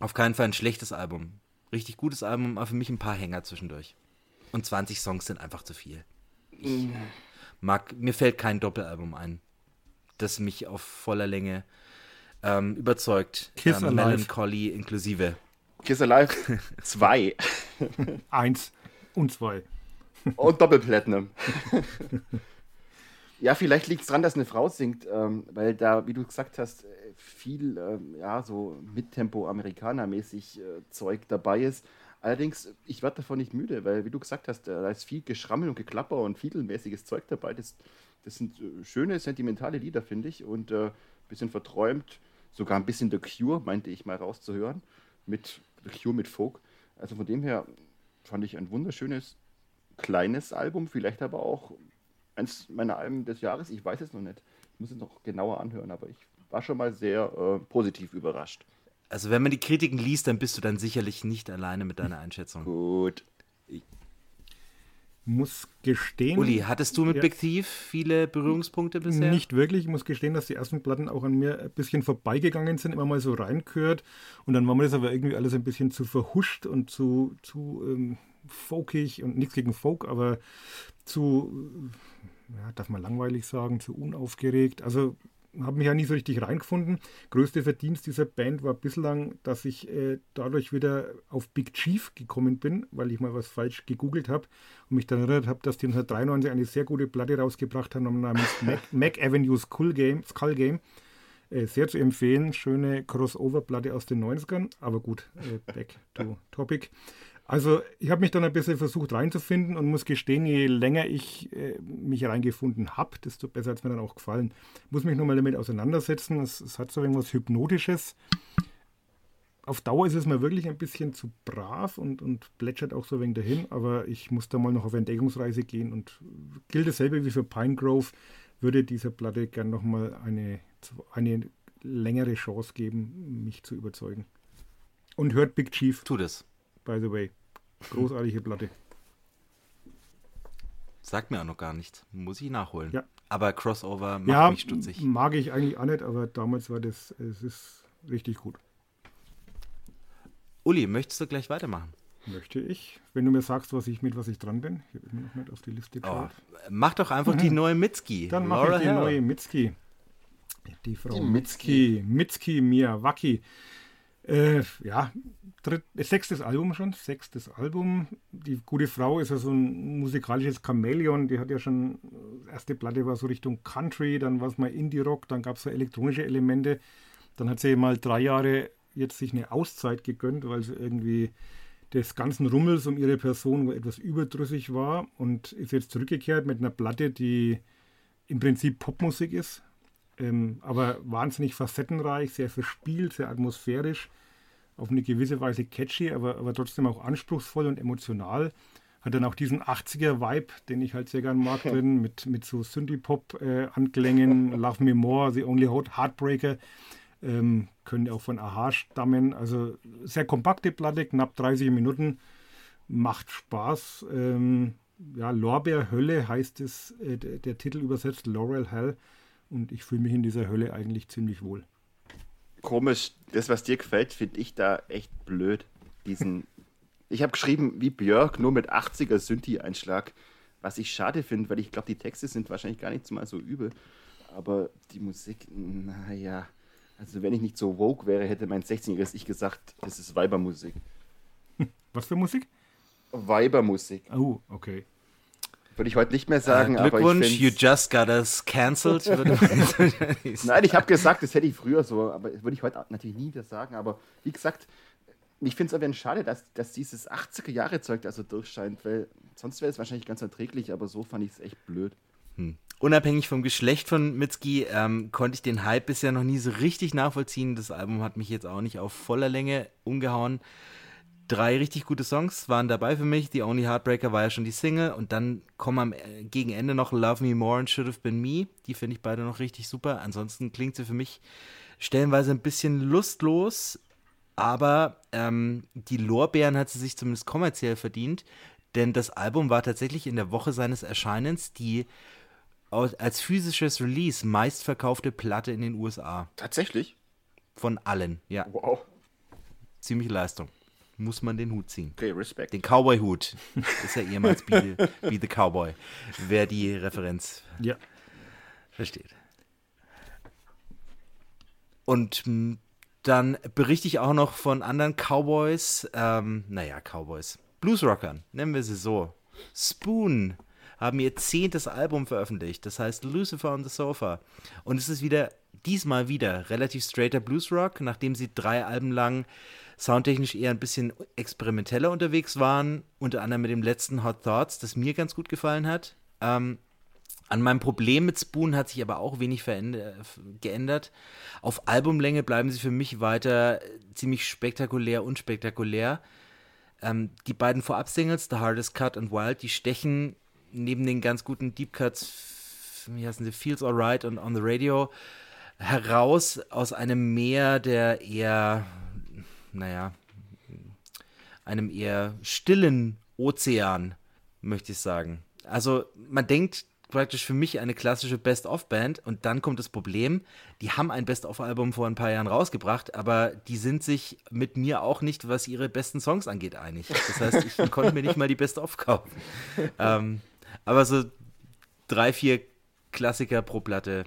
auf keinen Fall ein schlechtes Album. Richtig gutes Album, aber für mich ein paar Hänger zwischendurch. Und 20 Songs sind einfach zu viel. Ich mag, mir fällt kein Doppelalbum ein, das mich auf voller Länge ähm, überzeugt.
Kiss
ähm,
Alive.
Melancholy inklusive.
Kiss Alive 2
Eins und zwei.
und Doppelplatinum. ja, vielleicht liegt es daran, dass eine Frau singt, ähm, weil da, wie du gesagt hast, äh, viel ähm, ja, so Mittempo-Amerikaner-mäßig äh, Zeug dabei ist. Allerdings, ich werde davon nicht müde, weil, wie du gesagt hast, äh, da ist viel Geschrammel und Geklapper und fiedelmäßiges Zeug dabei. Das, das sind äh, schöne, sentimentale Lieder, finde ich, und ein äh, bisschen verträumt, sogar ein bisschen The Cure, meinte ich mal rauszuhören, mit The Cure mit Folk. Also von dem her fand ich ein wunderschönes, kleines Album, vielleicht aber auch eins meiner Alben des Jahres, ich weiß es noch nicht. Ich muss es noch genauer anhören, aber ich war schon mal sehr äh, positiv überrascht.
Also wenn man die Kritiken liest, dann bist du dann sicherlich nicht alleine mit deiner Einschätzung.
Gut.
Muss gestehen.
Uli, hattest du mit
Ja.
Big Thief viele Berührungspunkte bisher?
Nicht wirklich. Ich muss gestehen, dass die ersten Platten auch an mir ein bisschen vorbeigegangen sind, immer mal so reingehört. Und dann war mir das aber irgendwie alles ein bisschen zu verhuscht und zu, zu ähm, folkig und nichts gegen Folk, aber zu, äh, ja, darf man langweilig sagen, zu unaufgeregt. Also habe mich ja nie so richtig reingefunden. Größter Verdienst dieser Band war bislang, dass ich äh, dadurch wieder auf Big Chief gekommen bin, weil ich mal was falsch gegoogelt habe und mich dann erinnert habe, dass die 1993 eine sehr gute Platte rausgebracht haben namens Mac, Mac Avenue Skull Game. Skull Game. Äh, sehr zu empfehlen, schöne Crossover-Platte aus den 90ern, aber gut, äh, back to topic. Also ich habe mich dann ein bisschen versucht reinzufinden und muss gestehen, je länger ich äh, mich reingefunden habe, desto besser hat es mir dann auch gefallen. Muss mich nochmal damit auseinandersetzen. Es, es hat so irgendwas Hypnotisches. Auf Dauer ist es mir wirklich ein bisschen zu brav und, und plätschert auch so wenig dahin, aber ich muss da mal noch auf Entdeckungsreise gehen und gilt dasselbe wie für Pine Grove, würde dieser Platte gern nochmal eine, eine längere Chance geben, mich zu überzeugen. Und hört Big Chief
Tu das.
By the way. Großartige Platte.
Sagt mir auch noch gar nichts. Muss ich nachholen.
Ja.
Aber Crossover macht
Ja,
mich stutzig.
mag ich eigentlich auch nicht, aber damals war das, es ist richtig gut.
Uli, möchtest du gleich weitermachen?
Möchte ich. Wenn du mir sagst, was ich mit was ich dran bin, ich habe immer noch nicht auf die Liste
Oh,
geschaut.
mach doch einfach die neue Mitski.
Dann mache ich die
Hell.
neue Mitski. Die Frau
Die
Mitski. Mitski Miyawaki. Äh, ja, dritt, äh, sechstes Album schon, sechstes Album. Die gute Frau ist ja so ein musikalisches Chamäleon. Die hat ja schon, äh, erste Platte war so Richtung Country, dann war es mal Indie-Rock, dann gab es so elektronische Elemente. Dann hat sie mal drei Jahre jetzt sich eine Auszeit gegönnt, weil sie irgendwie des ganzen Rummels um ihre Person etwas überdrüssig war und ist jetzt zurückgekehrt mit einer Platte, die im Prinzip Popmusik ist, ähm, aber wahnsinnig facettenreich, sehr verspielt, sehr atmosphärisch, auf eine gewisse Weise catchy, aber, aber trotzdem auch anspruchsvoll und emotional. Hat dann auch diesen 80er-Vibe, den ich halt sehr gern mag, drin, mit, mit so Synthie-Pop-Anklängen, Love Me More, The Only Hot Heartbreaker, ähm, können auch von Aha stammen. Also sehr kompakte Platte, knapp 30 Minuten, macht Spaß. Ähm, ja, Lorbeerhölle heißt es, äh, der, der Titel übersetzt, Laurel Hell. Und ich fühle mich in dieser Hölle eigentlich ziemlich wohl.
Komisch, das, was dir gefällt, finde ich da echt blöd. Diesen. ich habe geschrieben, wie Björk, nur mit 80er Synthi-Einschlag. Was ich schade finde, weil ich glaube, die Texte sind wahrscheinlich gar nicht mal so übel. Aber die Musik, naja. Also, wenn ich nicht so woke wäre, hätte mein 16-jähriges Ich gesagt, das ist Weibermusik.
Was für Musik?
Weibermusik.
Oh, okay.
Würde ich heute nicht mehr
Äh,
sagen, aber ich
Glückwunsch, you just got us cancelled.
Nein, ich habe gesagt, das hätte ich früher so, aber würde ich heute natürlich nie wieder sagen. Aber wie gesagt, ich finde es aber schade, dass, dass dieses 80er-Jahre-Zeug da so durchscheint, weil sonst wäre es wahrscheinlich ganz erträglich, aber so fand ich es echt blöd.
Hm. Unabhängig vom Geschlecht von Mitski ähm, konnte ich den Hype bisher noch nie so richtig nachvollziehen. Das Album hat mich jetzt auch nicht auf voller Länge umgehauen. Drei richtig gute Songs waren dabei für mich. The Only Heartbreaker war ja schon die Single. Und dann kommen am äh, gegen Ende noch Love Me More and Should Have Been Me. Die finde ich beide noch richtig super. Ansonsten klingt sie für mich stellenweise ein bisschen lustlos. Aber ähm, die Lorbeeren hat sie sich zumindest kommerziell verdient. Denn das Album war tatsächlich in der Woche seines Erscheinens die als physisches Release meistverkaufte Platte in den USA.
Tatsächlich?
Von allen, ja.
Wow.
Ziemlich Leistung. Muss man den Hut ziehen.
Okay, Respekt.
Den Cowboy-Hut. ist ja ehemals Be, Be the Cowboy. Wer die Referenz
ja.
versteht. Und dann berichte ich auch noch von anderen Cowboys. Ähm, naja, Cowboys. Bluesrockern, nennen wir sie so. Spoon haben ihr zehntes Album veröffentlicht, das heißt Lucifer on the Sofa. Und es ist wieder, diesmal wieder, relativ straighter Bluesrock, nachdem sie drei Alben lang soundtechnisch eher ein bisschen experimenteller unterwegs waren, unter anderem mit dem letzten Hot Thoughts, das mir ganz gut gefallen hat. Ähm, an meinem Problem mit Spoon hat sich aber auch wenig geändert. Auf Albumlänge bleiben sie für mich weiter ziemlich spektakulär, unspektakulär. Ähm, die beiden Vorab-Singles, The Hardest Cut und Wild, die stechen neben den ganz guten Deep Cuts, wie heißen sie, Feels Alright und On the Radio, heraus aus einem Meer der eher, naja, einem eher stillen Ozean, möchte ich sagen. Also man denkt praktisch für mich eine klassische Best-of-Band und dann kommt das Problem, die haben ein Best-of-Album vor ein paar Jahren rausgebracht, aber die sind sich mit mir auch nicht, was ihre besten Songs angeht, einig. Das heißt, ich konnte mir nicht mal die Best-of kaufen. Ähm, aber so drei, vier Klassiker pro Platte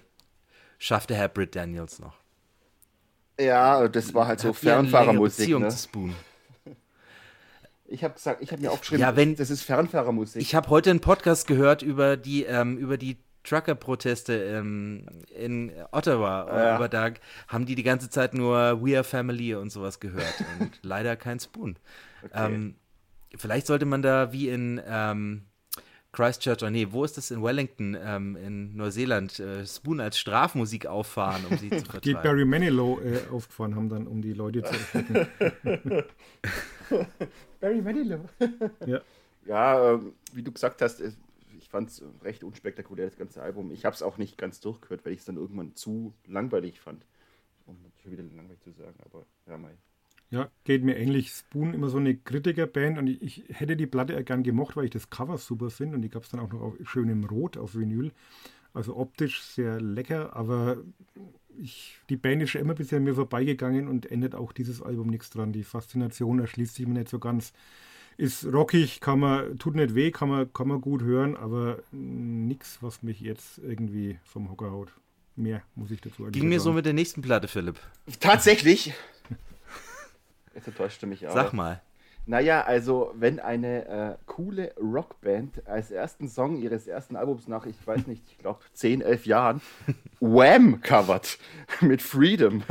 schaffte Herr Britt Daniels noch.
Ja, das war halt so Fernfahrermusik. Ne?
Spoon.
Ich habe gesagt, ich habe mir aufgeschrieben,
ja, wenn,
das ist Fernfahrermusik.
Ich habe heute einen Podcast gehört über die, ähm, über die Trucker-Proteste ähm, in Ottawa. Ja. Aber da haben die die ganze Zeit nur We Are Family und sowas gehört. und leider kein Spoon. Okay. Ähm, vielleicht sollte man da wie in ähm, Christchurch, oh nee, wo ist das in Wellington, ähm, in Neuseeland, äh, Spoon als Strafmusik auffahren, um sie zu vertreiben.
Die Barry Manilow äh, aufgefahren haben dann, um die Leute zu erschrecken.
Barry Manilow. ja, ja äh, wie du gesagt hast, ich fand es recht unspektakulär, das ganze Album. Ich habe es auch nicht ganz durchgehört, weil ich es dann irgendwann zu langweilig fand. Um schon wieder langweilig zu sagen, aber ja, mein.
Ja, geht mir ähnlich. Spoon immer so eine Kritikerband und ich, ich, hätte die Platte ja gern gemocht, weil ich das Cover super finde und die gab es dann auch noch schön im Rot auf Vinyl. Also optisch sehr lecker, aber ich, die Band ist schon immer bisher an mir vorbeigegangen und ändert auch dieses Album nichts dran. Die Faszination erschließt sich mir nicht so ganz. Ist rockig, kann man, tut nicht weh, kann man, kann man gut hören, aber nichts, was mich jetzt irgendwie vom Hocker haut. Mehr muss ich dazu
Ging mir sagen. so mit der nächsten Platte, Philipp.
Tatsächlich? Jetzt enttäuschte mich auch.
Sag mal.
Naja, also wenn eine äh, coole Rockband als ersten Song ihres ersten Albums nach, ich weiß nicht, ich glaube 10, 11 Jahren, Wham covert mit Freedom,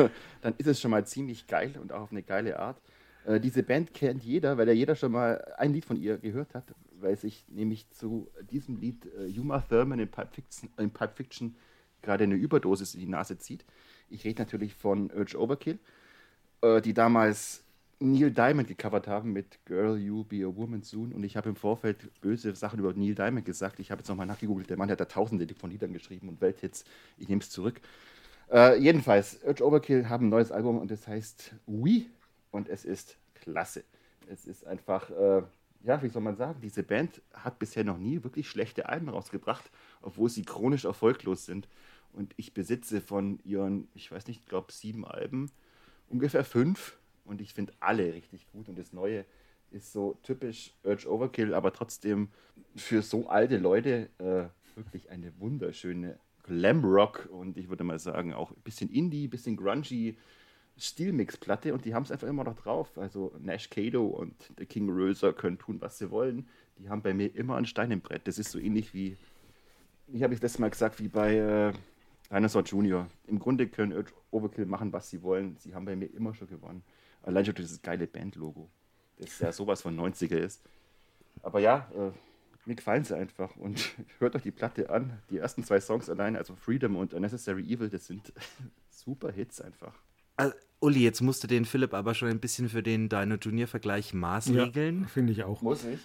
dann ist es schon mal ziemlich geil und auch auf eine geile Art. Äh, diese Band kennt jeder, weil ja jeder schon mal ein Lied von ihr gehört hat, weil sich nämlich zu diesem Lied äh, Thurman in Pulp Fiction, in Fiction gerade eine Überdosis in die Nase zieht. Ich rede natürlich von Urge Overkill, äh, die damals Neil Diamond gecovert haben mit Girl, You Be a Woman Soon. Und ich habe im Vorfeld böse Sachen über Neil Diamond gesagt. Ich habe jetzt nochmal nachgegoogelt. Der Mann hat da tausende von Liedern geschrieben und Welthits. Ich nehme es zurück. Äh, jedenfalls, Urge Overkill haben ein neues Album und das heißt We. Und es ist klasse. Es ist einfach, äh, ja, wie soll man sagen, diese Band hat bisher noch nie wirklich schlechte Alben rausgebracht, obwohl sie chronisch erfolglos sind. Und ich besitze von ihren, ich weiß nicht, ich glaube sieben Alben, ungefähr fünf und ich finde alle richtig gut. Und das Neue ist so typisch Urge Overkill, aber trotzdem für so alte Leute äh, wirklich eine wunderschöne Glamrock und ich würde mal sagen auch ein bisschen Indie, ein bisschen grungy Stilmix-Platte und die haben es einfach immer noch drauf. Also Nash Cato und der King Röser können tun, was sie wollen. Die haben bei mir immer ein Stein im Brett. Das ist so ähnlich wie, ich habe es letztes Mal gesagt, wie bei äh, Dinosaur Junior. Im Grunde können Urge Overkill machen, was sie wollen. Sie haben bei mir immer schon gewonnen. Allein schon dieses geile Bandlogo, das ja sowas von 90er ist. Aber ja, äh, mir gefallen sie einfach. Und hört euch die Platte an. Die ersten zwei Songs allein, also Freedom und Unnecessary Evil, das sind super Hits einfach.
Also, Uli, jetzt musst du den Philipp aber schon ein bisschen für den Dino Junior-Vergleich maßregeln.
Ja, finde ich auch.
Muss ich.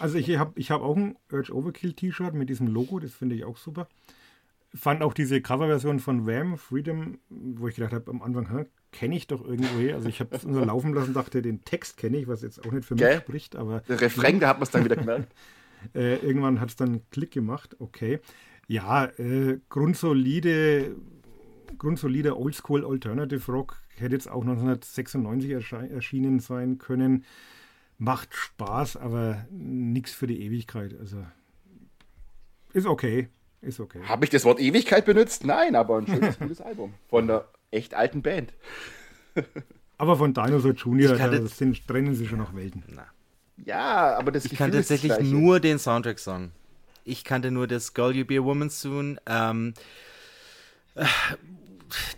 Also ich habe ich hab auch ein Urge Overkill T-Shirt mit diesem Logo, das finde ich auch super. Fand auch diese Coverversion von Wham, Freedom, wo ich gedacht habe am Anfang, kenne ich doch irgendwoher. Also ich habe es nur laufen lassen, dachte, den Text kenne ich, was jetzt auch nicht für
Gell?
mich spricht, aber
Der Refrain, da hat man es dann wieder gemerkt.
äh, irgendwann hat es dann einen Klick gemacht. Okay. Ja, äh, grundsolide, grundsolide Oldschool Alternative Rock hätte jetzt auch 1996 ersche erschienen sein können. Macht Spaß, aber nichts für die Ewigkeit. Also ist okay. Ist okay.
Habe ich das Wort Ewigkeit benutzt? Nein, aber ein schönes, gutes Album. Von einer echt alten Band.
Aber von Dinosaur Junior,
Ich kann
da sind, trennen sie schon noch Welten.
Na.
Ja, aber das
Ich
das
tatsächlich
Gleiche.
nur den Soundtrack-Song. Ich kannte nur das Girl You Be a Woman Soon. Ähm, äh,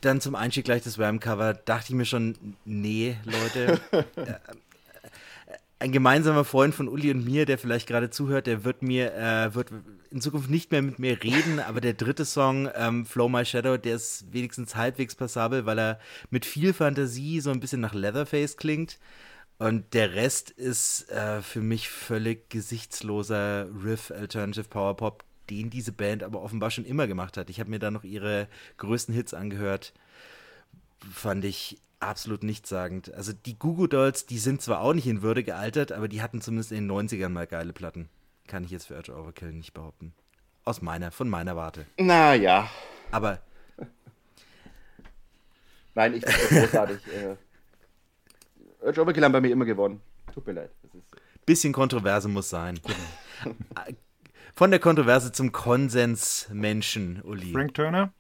dann zum Einstieg gleich das Wham-Cover. Dachte ich mir schon, nee, Leute. ein gemeinsamer Freund von Uli und mir, der vielleicht gerade zuhört, der wird mir, äh, wird in Zukunft nicht mehr mit mir reden, aber der dritte Song, ähm, Flow My Shadow, der ist wenigstens halbwegs passabel, weil er mit viel Fantasie so ein bisschen nach Leatherface klingt. Und der Rest ist äh, für mich völlig gesichtsloser Riff Alternative Power Pop, den diese Band aber offenbar schon immer gemacht hat. Ich habe mir da noch ihre größten Hits angehört. Fand ich absolut nichtssagend. Also die Goo Dolls, die sind zwar auch nicht in Würde gealtert, aber die hatten zumindest in den 90ern mal geile Platten. Kann ich jetzt für Urge Overkill nicht behaupten. Aus meiner, von meiner Warte.
Naja.
Aber
Nein, ich finde großartig. äh, Urge Overkill haben bei mir immer gewonnen. Tut mir leid. Das ist,
bisschen Kontroverse muss sein. Von der Kontroverse zum Konsens Menschen, Uli.
Frank Turner,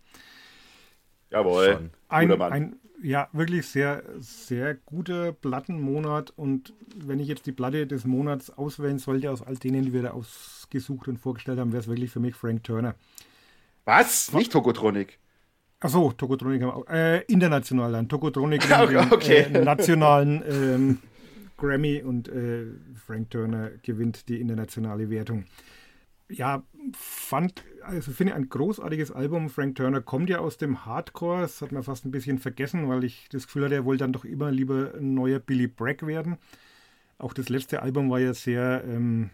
jawohl.
Ein, ein ja, wirklich sehr, sehr guter Plattenmonat. Und wenn ich jetzt die Platte des Monats auswählen sollte, aus all denen, die wir da ausgesucht und vorgestellt haben, wäre es wirklich für mich Frank Turner.
Was? Nicht Tokotronik.
Achso, Tokotronik haben wir auch. Äh, international dann. Tokotronik
Okay,
den. Äh, nationalen ähm, Grammy und äh, Frank Turner gewinnt die internationale Wertung. Ja, fand, also finde ein großartiges Album. Frank Turner kommt ja aus dem Hardcore, das hat man fast ein bisschen vergessen, weil ich das Gefühl hatte, er wollte dann doch immer lieber ein neuer Billy Bragg werden. Auch das letzte Album war ja sehr, ähm,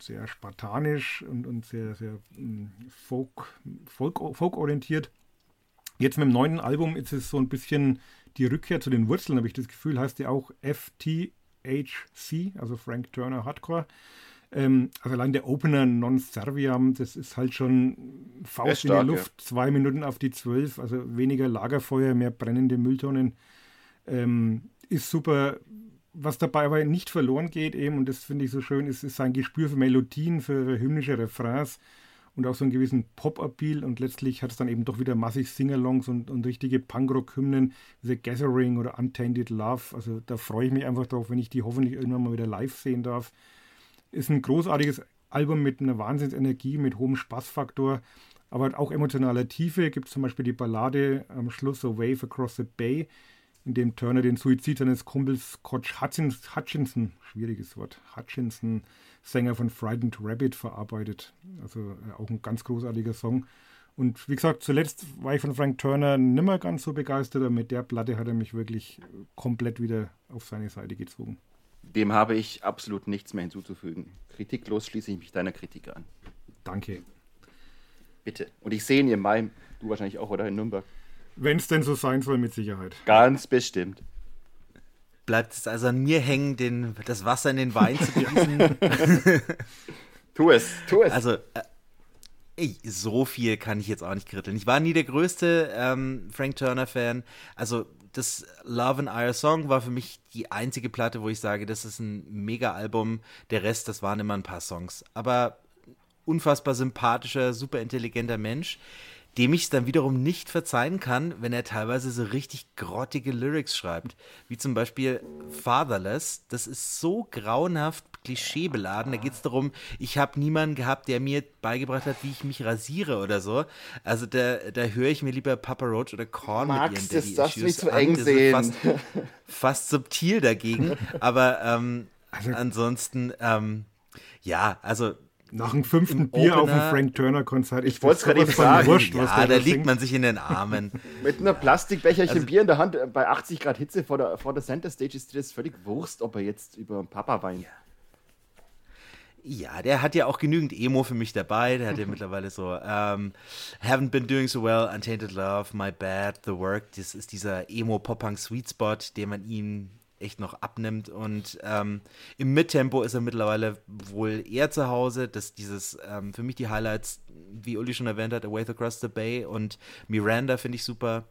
sehr spartanisch und, und sehr, sehr ähm, folk, folk, folk-orientiert. Jetzt mit dem neuen Album ist es so ein bisschen die Rückkehr zu den Wurzeln, habe ich das Gefühl, heißt ja auch FTHC, also Frank Turner Hardcore. Ähm, also allein der Opener Non Serviam, das ist halt schon Faust
stark,
in die Luft, zwei Minuten auf die zwölf, also weniger Lagerfeuer, mehr brennende Mülltonnen. Ähm, ist super. Was dabei aber nicht verloren geht eben, und das finde ich so schön, ist, ist sein Gespür für Melodien, für, hymnische Refrains und auch so einen gewissen Pop-Appeal und letztlich hat es dann eben doch wieder massig Singalongs und, und richtige Punkrock-Hymnen, The Gathering oder Untainted Love. Also da freue ich mich einfach drauf, wenn ich die hoffentlich irgendwann mal wieder live sehen darf. Ist ein großartiges Album mit einer Wahnsinnsenergie, mit hohem Spaßfaktor, aber auch emotionaler Tiefe. Gibt zum Beispiel die Ballade am Schluss A Wave Across the Bay, in dem Turner den Suizid seines Kumpels Koch Hutchins, Hutchinson, schwieriges Wort, Hutchinson, Sänger von Frightened Rabbit, verarbeitet. Also äh, auch ein ganz großartiger Song. Und wie gesagt, zuletzt war ich von Frank Turner nimmer ganz so begeistert, aber mit der Platte hat er mich wirklich komplett wieder auf seine Seite gezogen.
Dem habe ich absolut nichts mehr hinzuzufügen. Kritiklos schließe ich mich deiner Kritik an.
Danke.
Bitte. Und ich sehe ihn im Mai, du wahrscheinlich auch, oder? In Nürnberg.
Wenn es denn so sein soll, mit Sicherheit.
Ganz bestimmt.
Bleibt es also an mir hängen, den, das Wasser in den Wein zu gießen.
Tu es, tu es.
Also, äh, ey, so viel kann ich jetzt auch nicht kritteln. Ich war nie der größte ähm, Frank Turner-Fan. Also, das Love and Ire Song war für mich die einzige Platte, wo ich sage, das ist ein Mega-Album. Der Rest, das waren immer ein paar Songs. Aber unfassbar sympathischer, super intelligenter Mensch, dem ich es dann wiederum nicht verzeihen kann, wenn er teilweise so richtig grottige Lyrics schreibt. Wie zum Beispiel Fatherless. Das ist so grauenhaft klischeebeladen. Da geht es darum, ich habe niemanden gehabt, der mir beigebracht hat, wie ich mich rasiere oder so. Also da, da höre ich mir lieber Papa Roach oder Korn mit ihren
Max,
Daddy
das
Issues an.
eng
ist
sehen.
Fast, fast subtil dagegen. Aber ähm, ansonsten, ähm, ja, also
Nach dem fünften Bier auf dem Frank Turner Konzert.
Ich wollte es gerade eben sagen.
Wurscht, ja, da liegt man sich in den Armen.
Mit einer Plastikbecherchen also, Bier in der Hand äh, bei 80 Grad Hitze vor der, vor der Center Stage ist dir das völlig Wurst, ob er jetzt über Papa weint.
Ja. Ja, der hat ja auch genügend Emo für mich dabei. Der hat ja mittlerweile so um, ähm, Haven't Been Doing So Well, Untainted Love, My Bad, The Work. Das ist dieser Emo-Pop-Punk-Sweet Spot, den man ihm echt noch abnimmt. Und ähm, im Mittempo ist er mittlerweile wohl eher zu Hause. dass dieses, ähm, für mich die Highlights, wie Uli schon erwähnt hat, Away Across the Bay und Miranda finde ich super.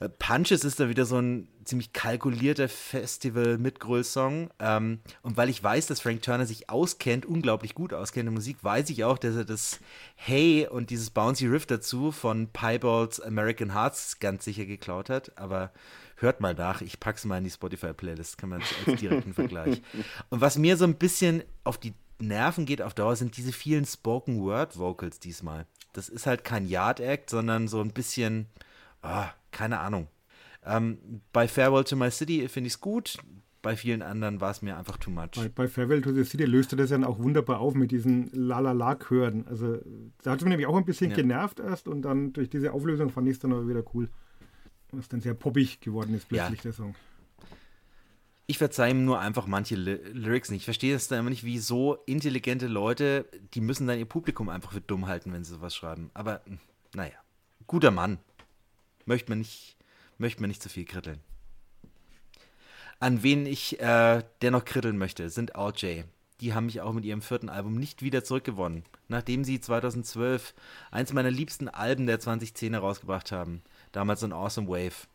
Äh, Punches ist da wieder so ein ziemlich kalkulierter Festival-Mitgröll-Song. Ähm, und weil ich weiß, dass Frank Turner sich auskennt, unglaublich gut auskennt in Musik, weiß ich auch, dass er das Hey und dieses Bouncy Riff dazu von Piebalds American Hearts ganz sicher geklaut hat. Aber hört mal nach, ich pack's mal in die Spotify-Playlist, kann man als direkten Vergleich. Und was mir so ein bisschen auf die Nerven geht auf Dauer, sind diese vielen Spoken-Word-Vocals diesmal. Das ist halt kein Yard-Act, sondern so ein bisschen, oh, keine Ahnung. Ähm, bei Farewell to My City finde ich es gut, bei vielen anderen war es mir einfach too much.
Bei, bei Farewell to the City löste das dann auch wunderbar auf mit diesen Lalala-Chören. Also da hat es mich nämlich auch ein bisschen ja. genervt erst und dann durch diese Auflösung fand ich es dann auch wieder cool was dann sehr poppig geworden ist plötzlich ja. der Song.
Ich verzeihe ihm nur einfach manche Lyrics nicht. Ich verstehe das dann immer nicht, wie so intelligente Leute, die müssen dann ihr Publikum einfach für dumm halten, wenn sie sowas schreiben. Aber hm, naja, guter Mann. Möchte man nicht, möchte man nicht zu viel kritteln. An wen ich äh, dennoch kritteln möchte, sind RJ. Die haben mich auch mit ihrem vierten Album nicht wieder zurückgewonnen, nachdem sie 2012 eins meiner liebsten Alben der 2010er rausgebracht haben damals ein Awesome Wave.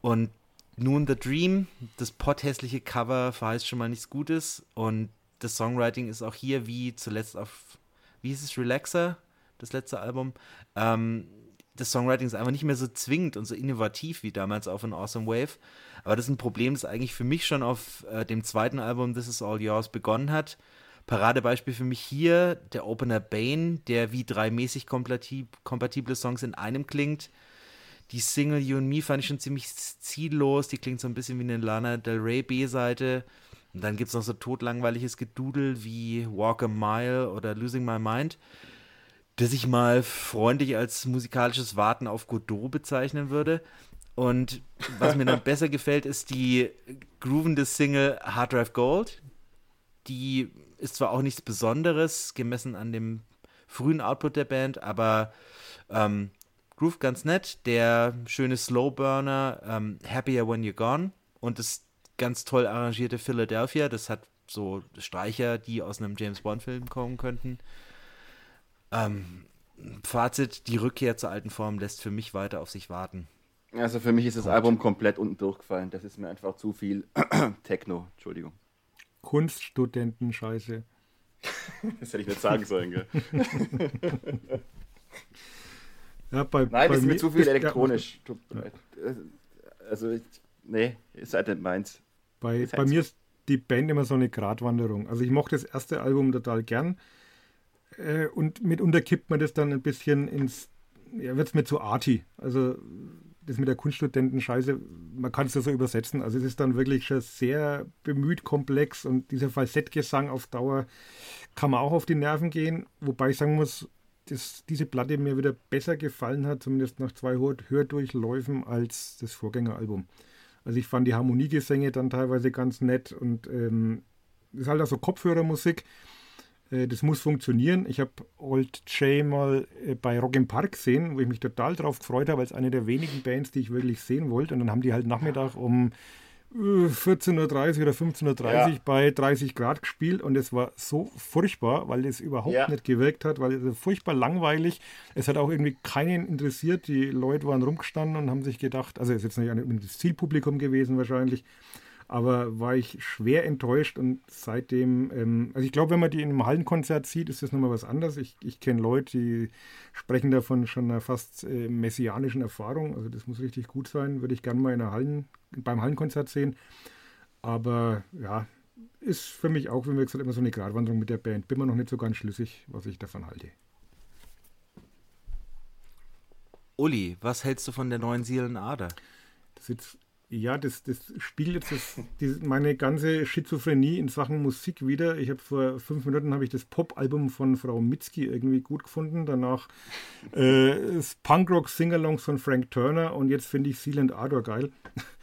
Und nun The Dream, das potthässliche Cover verheißt schon mal nichts Gutes und das Songwriting ist auch hier wie zuletzt auf, wie hieß es, Relaxer, das letzte Album. Ähm, das Songwriting ist einfach nicht mehr so zwingend und so innovativ wie damals auf an Awesome Wave. Aber das ist ein Problem, das eigentlich für mich schon auf äh, dem zweiten Album This Is All Yours begonnen hat. Paradebeispiel für mich hier der Opener Bane, der wie drei mäßig kompatible Songs in einem klingt. Die Single You and Me fand ich schon ziemlich ziellos. Die klingt so ein bisschen wie eine Lana Del Rey B-Seite. Und dann gibt es noch so totlangweiliges Gedudel wie Walk a Mile oder Losing My Mind, das ich mal freundlich als musikalisches Warten auf Godot bezeichnen würde. Und was mir dann besser gefällt, ist die groovende Single Hard Drive Gold. Die ist zwar auch nichts Besonderes, gemessen an dem frühen Output der Band, aber ähm, Groove ganz nett. Der schöne Slowburner ähm, Happier When You're Gone und das ganz toll arrangierte Philadelphia. Das hat so Streicher, die aus einem James Bond-Film kommen könnten. Ähm, Fazit: Die Rückkehr zur alten Form lässt für mich weiter auf sich warten.
Also für mich ist das Gut. Album komplett unten durchgefallen. Das ist mir einfach zu viel Techno. Entschuldigung.
Kunststudenten-Scheiße.
das hätte ich nicht sagen sollen, gell?
Ja, bei,
Nein, das ist mir zu viel elektronisch. Ja. Also, ich, nee, ist halt nicht meins.
Bei, ist halt bei mir ist die Band immer so eine Gratwanderung. Also ich mochte das erste Album total gern. Äh, und mitunter kippt man das dann ein bisschen ins, ja, wird es mir zu arty. Also das mit der Kunststudenten-Scheiße, man kann es ja so übersetzen. Also es ist dann wirklich schon sehr bemüht komplex und dieser Falsettgesang auf Dauer kann man auch auf die Nerven gehen. Wobei ich sagen muss, dass diese Platte mir wieder besser gefallen hat, zumindest nach zwei Hördurchläufen, als das Vorgängeralbum. Also ich fand die Harmoniegesänge dann teilweise ganz nett und ähm, ist halt auch so Kopfhörermusik. Äh, das muss funktionieren. Ich habe Old J mal äh, bei Rock im Park gesehen, wo ich mich total drauf gefreut habe, als eine der wenigen Bands, die ich wirklich sehen wollte. Und dann haben die halt Nachmittag um 14.30 Uhr oder 15.30 Uhr ja. bei 30 Grad gespielt und es war so furchtbar, weil es überhaupt ja. nicht gewirkt hat, weil es furchtbar langweilig. Es hat auch irgendwie keinen interessiert. Die Leute waren rumgestanden und haben sich gedacht, also es ist jetzt nicht das Zielpublikum gewesen wahrscheinlich, aber war ich schwer enttäuscht und seitdem, ähm, also ich glaube, wenn man die in einem Hallenkonzert sieht, ist das nochmal was anderes. Ich, ich kenne Leute, die sprechen davon schon einer fast äh, messianischen Erfahrung, also das muss richtig gut sein, würde ich gerne mal in einer Hallen, beim Hallenkonzert sehen. Aber ja, ist für mich auch, wie wir gesagt immer so eine Gratwanderung mit der Band. Bin mir noch nicht so ganz schlüssig, was ich davon halte.
Uli, was hältst du von der neuen Seelen Ader?
Das jetzt Ja, das, das spiegelt jetzt das, die, meine ganze Schizophrenie in Sachen Musik wieder. Ich habe vor fünf Minuten habe ich das Pop-Album von Frau Mitzki irgendwie gut gefunden. Danach äh, das Punkrock-Singalongs von Frank Turner und jetzt finde ich Seal and Ardor geil.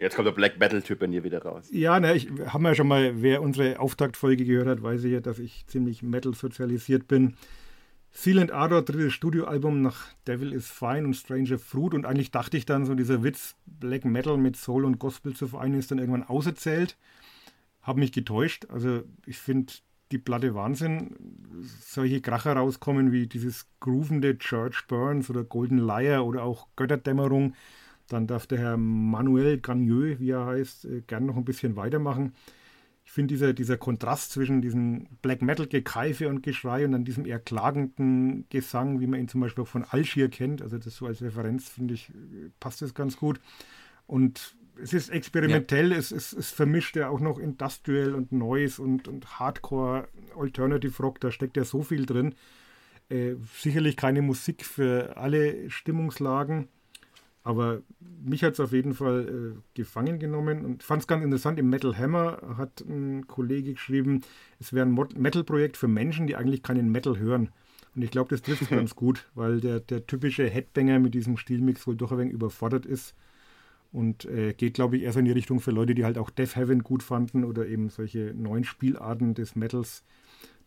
Jetzt kommt der Black Metal-Typ in dir wieder raus.
Ja, ne, ich haben ja schon mal, wer unsere Auftaktfolge gehört hat, weiß ich ja, dass ich ziemlich Metal sozialisiert bin. Seal and Ardor, drittes Studioalbum nach Devil is Fine und Stranger Fruit. Und eigentlich dachte ich dann so, dieser Witz, Black Metal mit Soul und Gospel zu vereinen, ist dann irgendwann auserzählt. Habe mich getäuscht. Also ich finde die Platte Wahnsinn. Solche Kracher rauskommen wie dieses groovende Church Burns oder Golden Liar oder auch Götterdämmerung. Dann darf der Herr Manuel Gagneux, wie er heißt, äh, gern noch ein bisschen weitermachen ich finde dieser, dieser Kontrast zwischen diesem Black Metal Gekeife und Geschrei und dann diesem eher klagenden Gesang, wie man ihn zum Beispiel auch von Algier kennt, also das so als Referenz, finde ich, passt das ganz gut. Und es ist experimentell, ja. es, es, es vermischt ja auch noch Industrial und Noise und, und Hardcore, Alternative Rock, da steckt ja so viel drin. Äh, sicherlich keine Musik für alle Stimmungslagen aber mich hat es auf jeden Fall äh, gefangen genommen und fand es ganz interessant. Im Metal Hammer hat ein Kollege geschrieben, es wäre ein Metal-Projekt für Menschen, die eigentlich keinen Metal hören. Und ich glaube, das trifft es ganz gut, weil der, der typische Headbanger mit diesem Stilmix wohl doch ein wenig überfordert ist. Und äh, geht, glaube ich, eher so in die Richtung für Leute, die halt auch Death Heaven gut fanden oder eben solche neuen Spielarten des Metals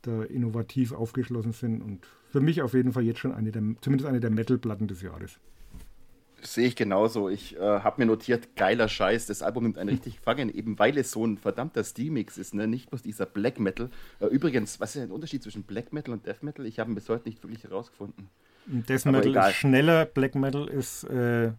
da innovativ aufgeschlossen sind. Und für mich auf jeden Fall jetzt schon eine der, zumindest eine der Metal-Platten des Jahres.
Sehe ich genauso. Ich äh, habe mir notiert, geiler Scheiß. Das Album nimmt einen richtig Fangen, eben weil es so ein verdammter Stilmix ist, ne? nicht bloß dieser Black Metal. Äh, übrigens, was ist der Unterschied zwischen Black Metal und Death Metal? Ich habe ihn bis heute nicht wirklich herausgefunden.
Death Metal egal. ist schneller, Black Metal ist, äh,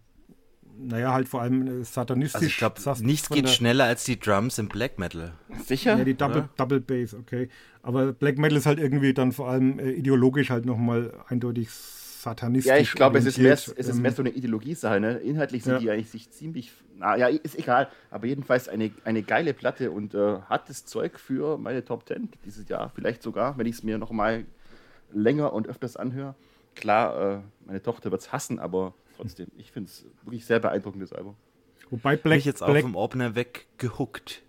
naja, halt vor allem äh, satanistisch. Also
ich glaube, nichts geht schneller als die Drums im Black Metal.
Sicher?
Ja, die Double, Double Bass, okay. Aber Black Metal ist halt irgendwie dann vor allem äh, ideologisch halt nochmal eindeutig satanistisch.
Ja, ich glaube, es ist mehr, es ist mehr ähm, so eine Ideologiesache. Ne? Inhaltlich sind ja. die eigentlich sich ziemlich, naja, ist egal, aber jedenfalls eine, eine geile Platte und äh, hat das Zeug für meine Top 10 dieses Jahr. Vielleicht sogar, wenn ich es mir nochmal länger und öfters anhöre. Klar, äh, meine Tochter wird es hassen, aber trotzdem, ich finde es wirklich sehr beeindruckendes Album.
Wobei Black, ich jetzt auch vom Opener weggehuckt.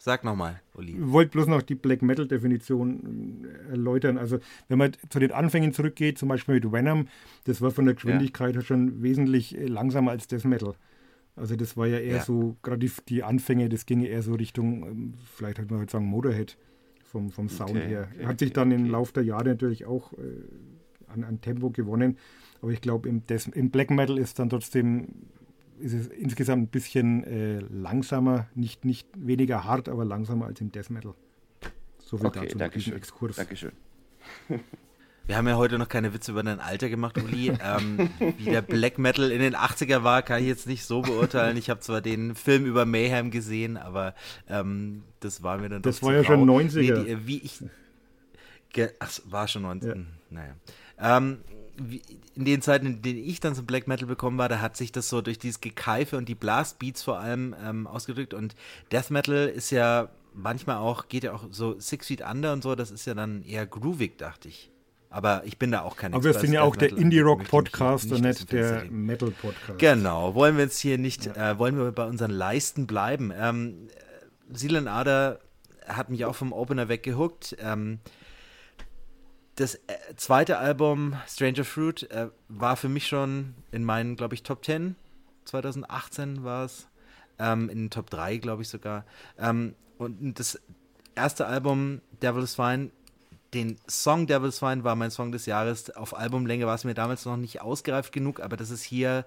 Sag nochmal,
Uli. Ich wollte bloß noch die Black Metal-Definition äh, erläutern. Also, wenn man zu den Anfängen zurückgeht, zum Beispiel mit Venom, das war von der Geschwindigkeit ja. schon wesentlich äh, langsamer als Death Metal. Also, das war ja eher ja. so, gerade die, die, Anfänge, das ging eher so Richtung, ähm, vielleicht hat man heute sagen, Motorhead vom, vom Sound okay, her. Okay, hat sich dann okay. im Laufe der Jahre natürlich auch äh, an, an, Tempo gewonnen. Aber ich glaube, im, im Black Metal ist dann trotzdem ist es insgesamt ein bisschen äh, langsamer, nicht, nicht weniger hart, aber langsamer als im Death Metal.
So viel okay, dazu danke schön. Exkurs. Dankeschön.
Wir haben ja heute noch keine Witze über dein Alter gemacht, Uli. Ähm, wie der Black Metal in den 80er war, kann ich jetzt nicht so beurteilen. Ich habe zwar den Film über Mayhem gesehen, aber ähm, das war mir dann
Das war ja schon 90er. Nee,
die, wie ich, ach, war schon 90. Ja. Naja. Ähm, in den Zeiten, in denen ich dann zum Black Metal bekommen war, da hat sich das so durch dieses Gekeife und die Blastbeats vor allem ähm, ausgedrückt. Und Death Metal ist ja manchmal auch, geht ja auch so Six Feet Under und so, das ist ja dann eher groovig, dachte ich. Aber ich bin da auch kein
Aber wir sind ja auch der Indie-Rock-Podcast und nicht der Metal-Podcast.
Genau, wollen wir jetzt hier nicht, ja. äh, wollen wir bei unseren Leisten bleiben. Ähm, Seelen Ader hat mich auch vom Opener weggehuckt. Ähm, das äh, zweite Album, Stranger Fruit, äh, war für mich schon in meinen, glaube ich, Top 10. 2018 war es. Ähm, in den Top 3, glaube ich sogar. Ähm, und das erste Album, Devil's Fine, den Song Devil's Fine war mein Song des Jahres. Auf Albumlänge war es mir damals noch nicht ausgereift genug, aber das ist hier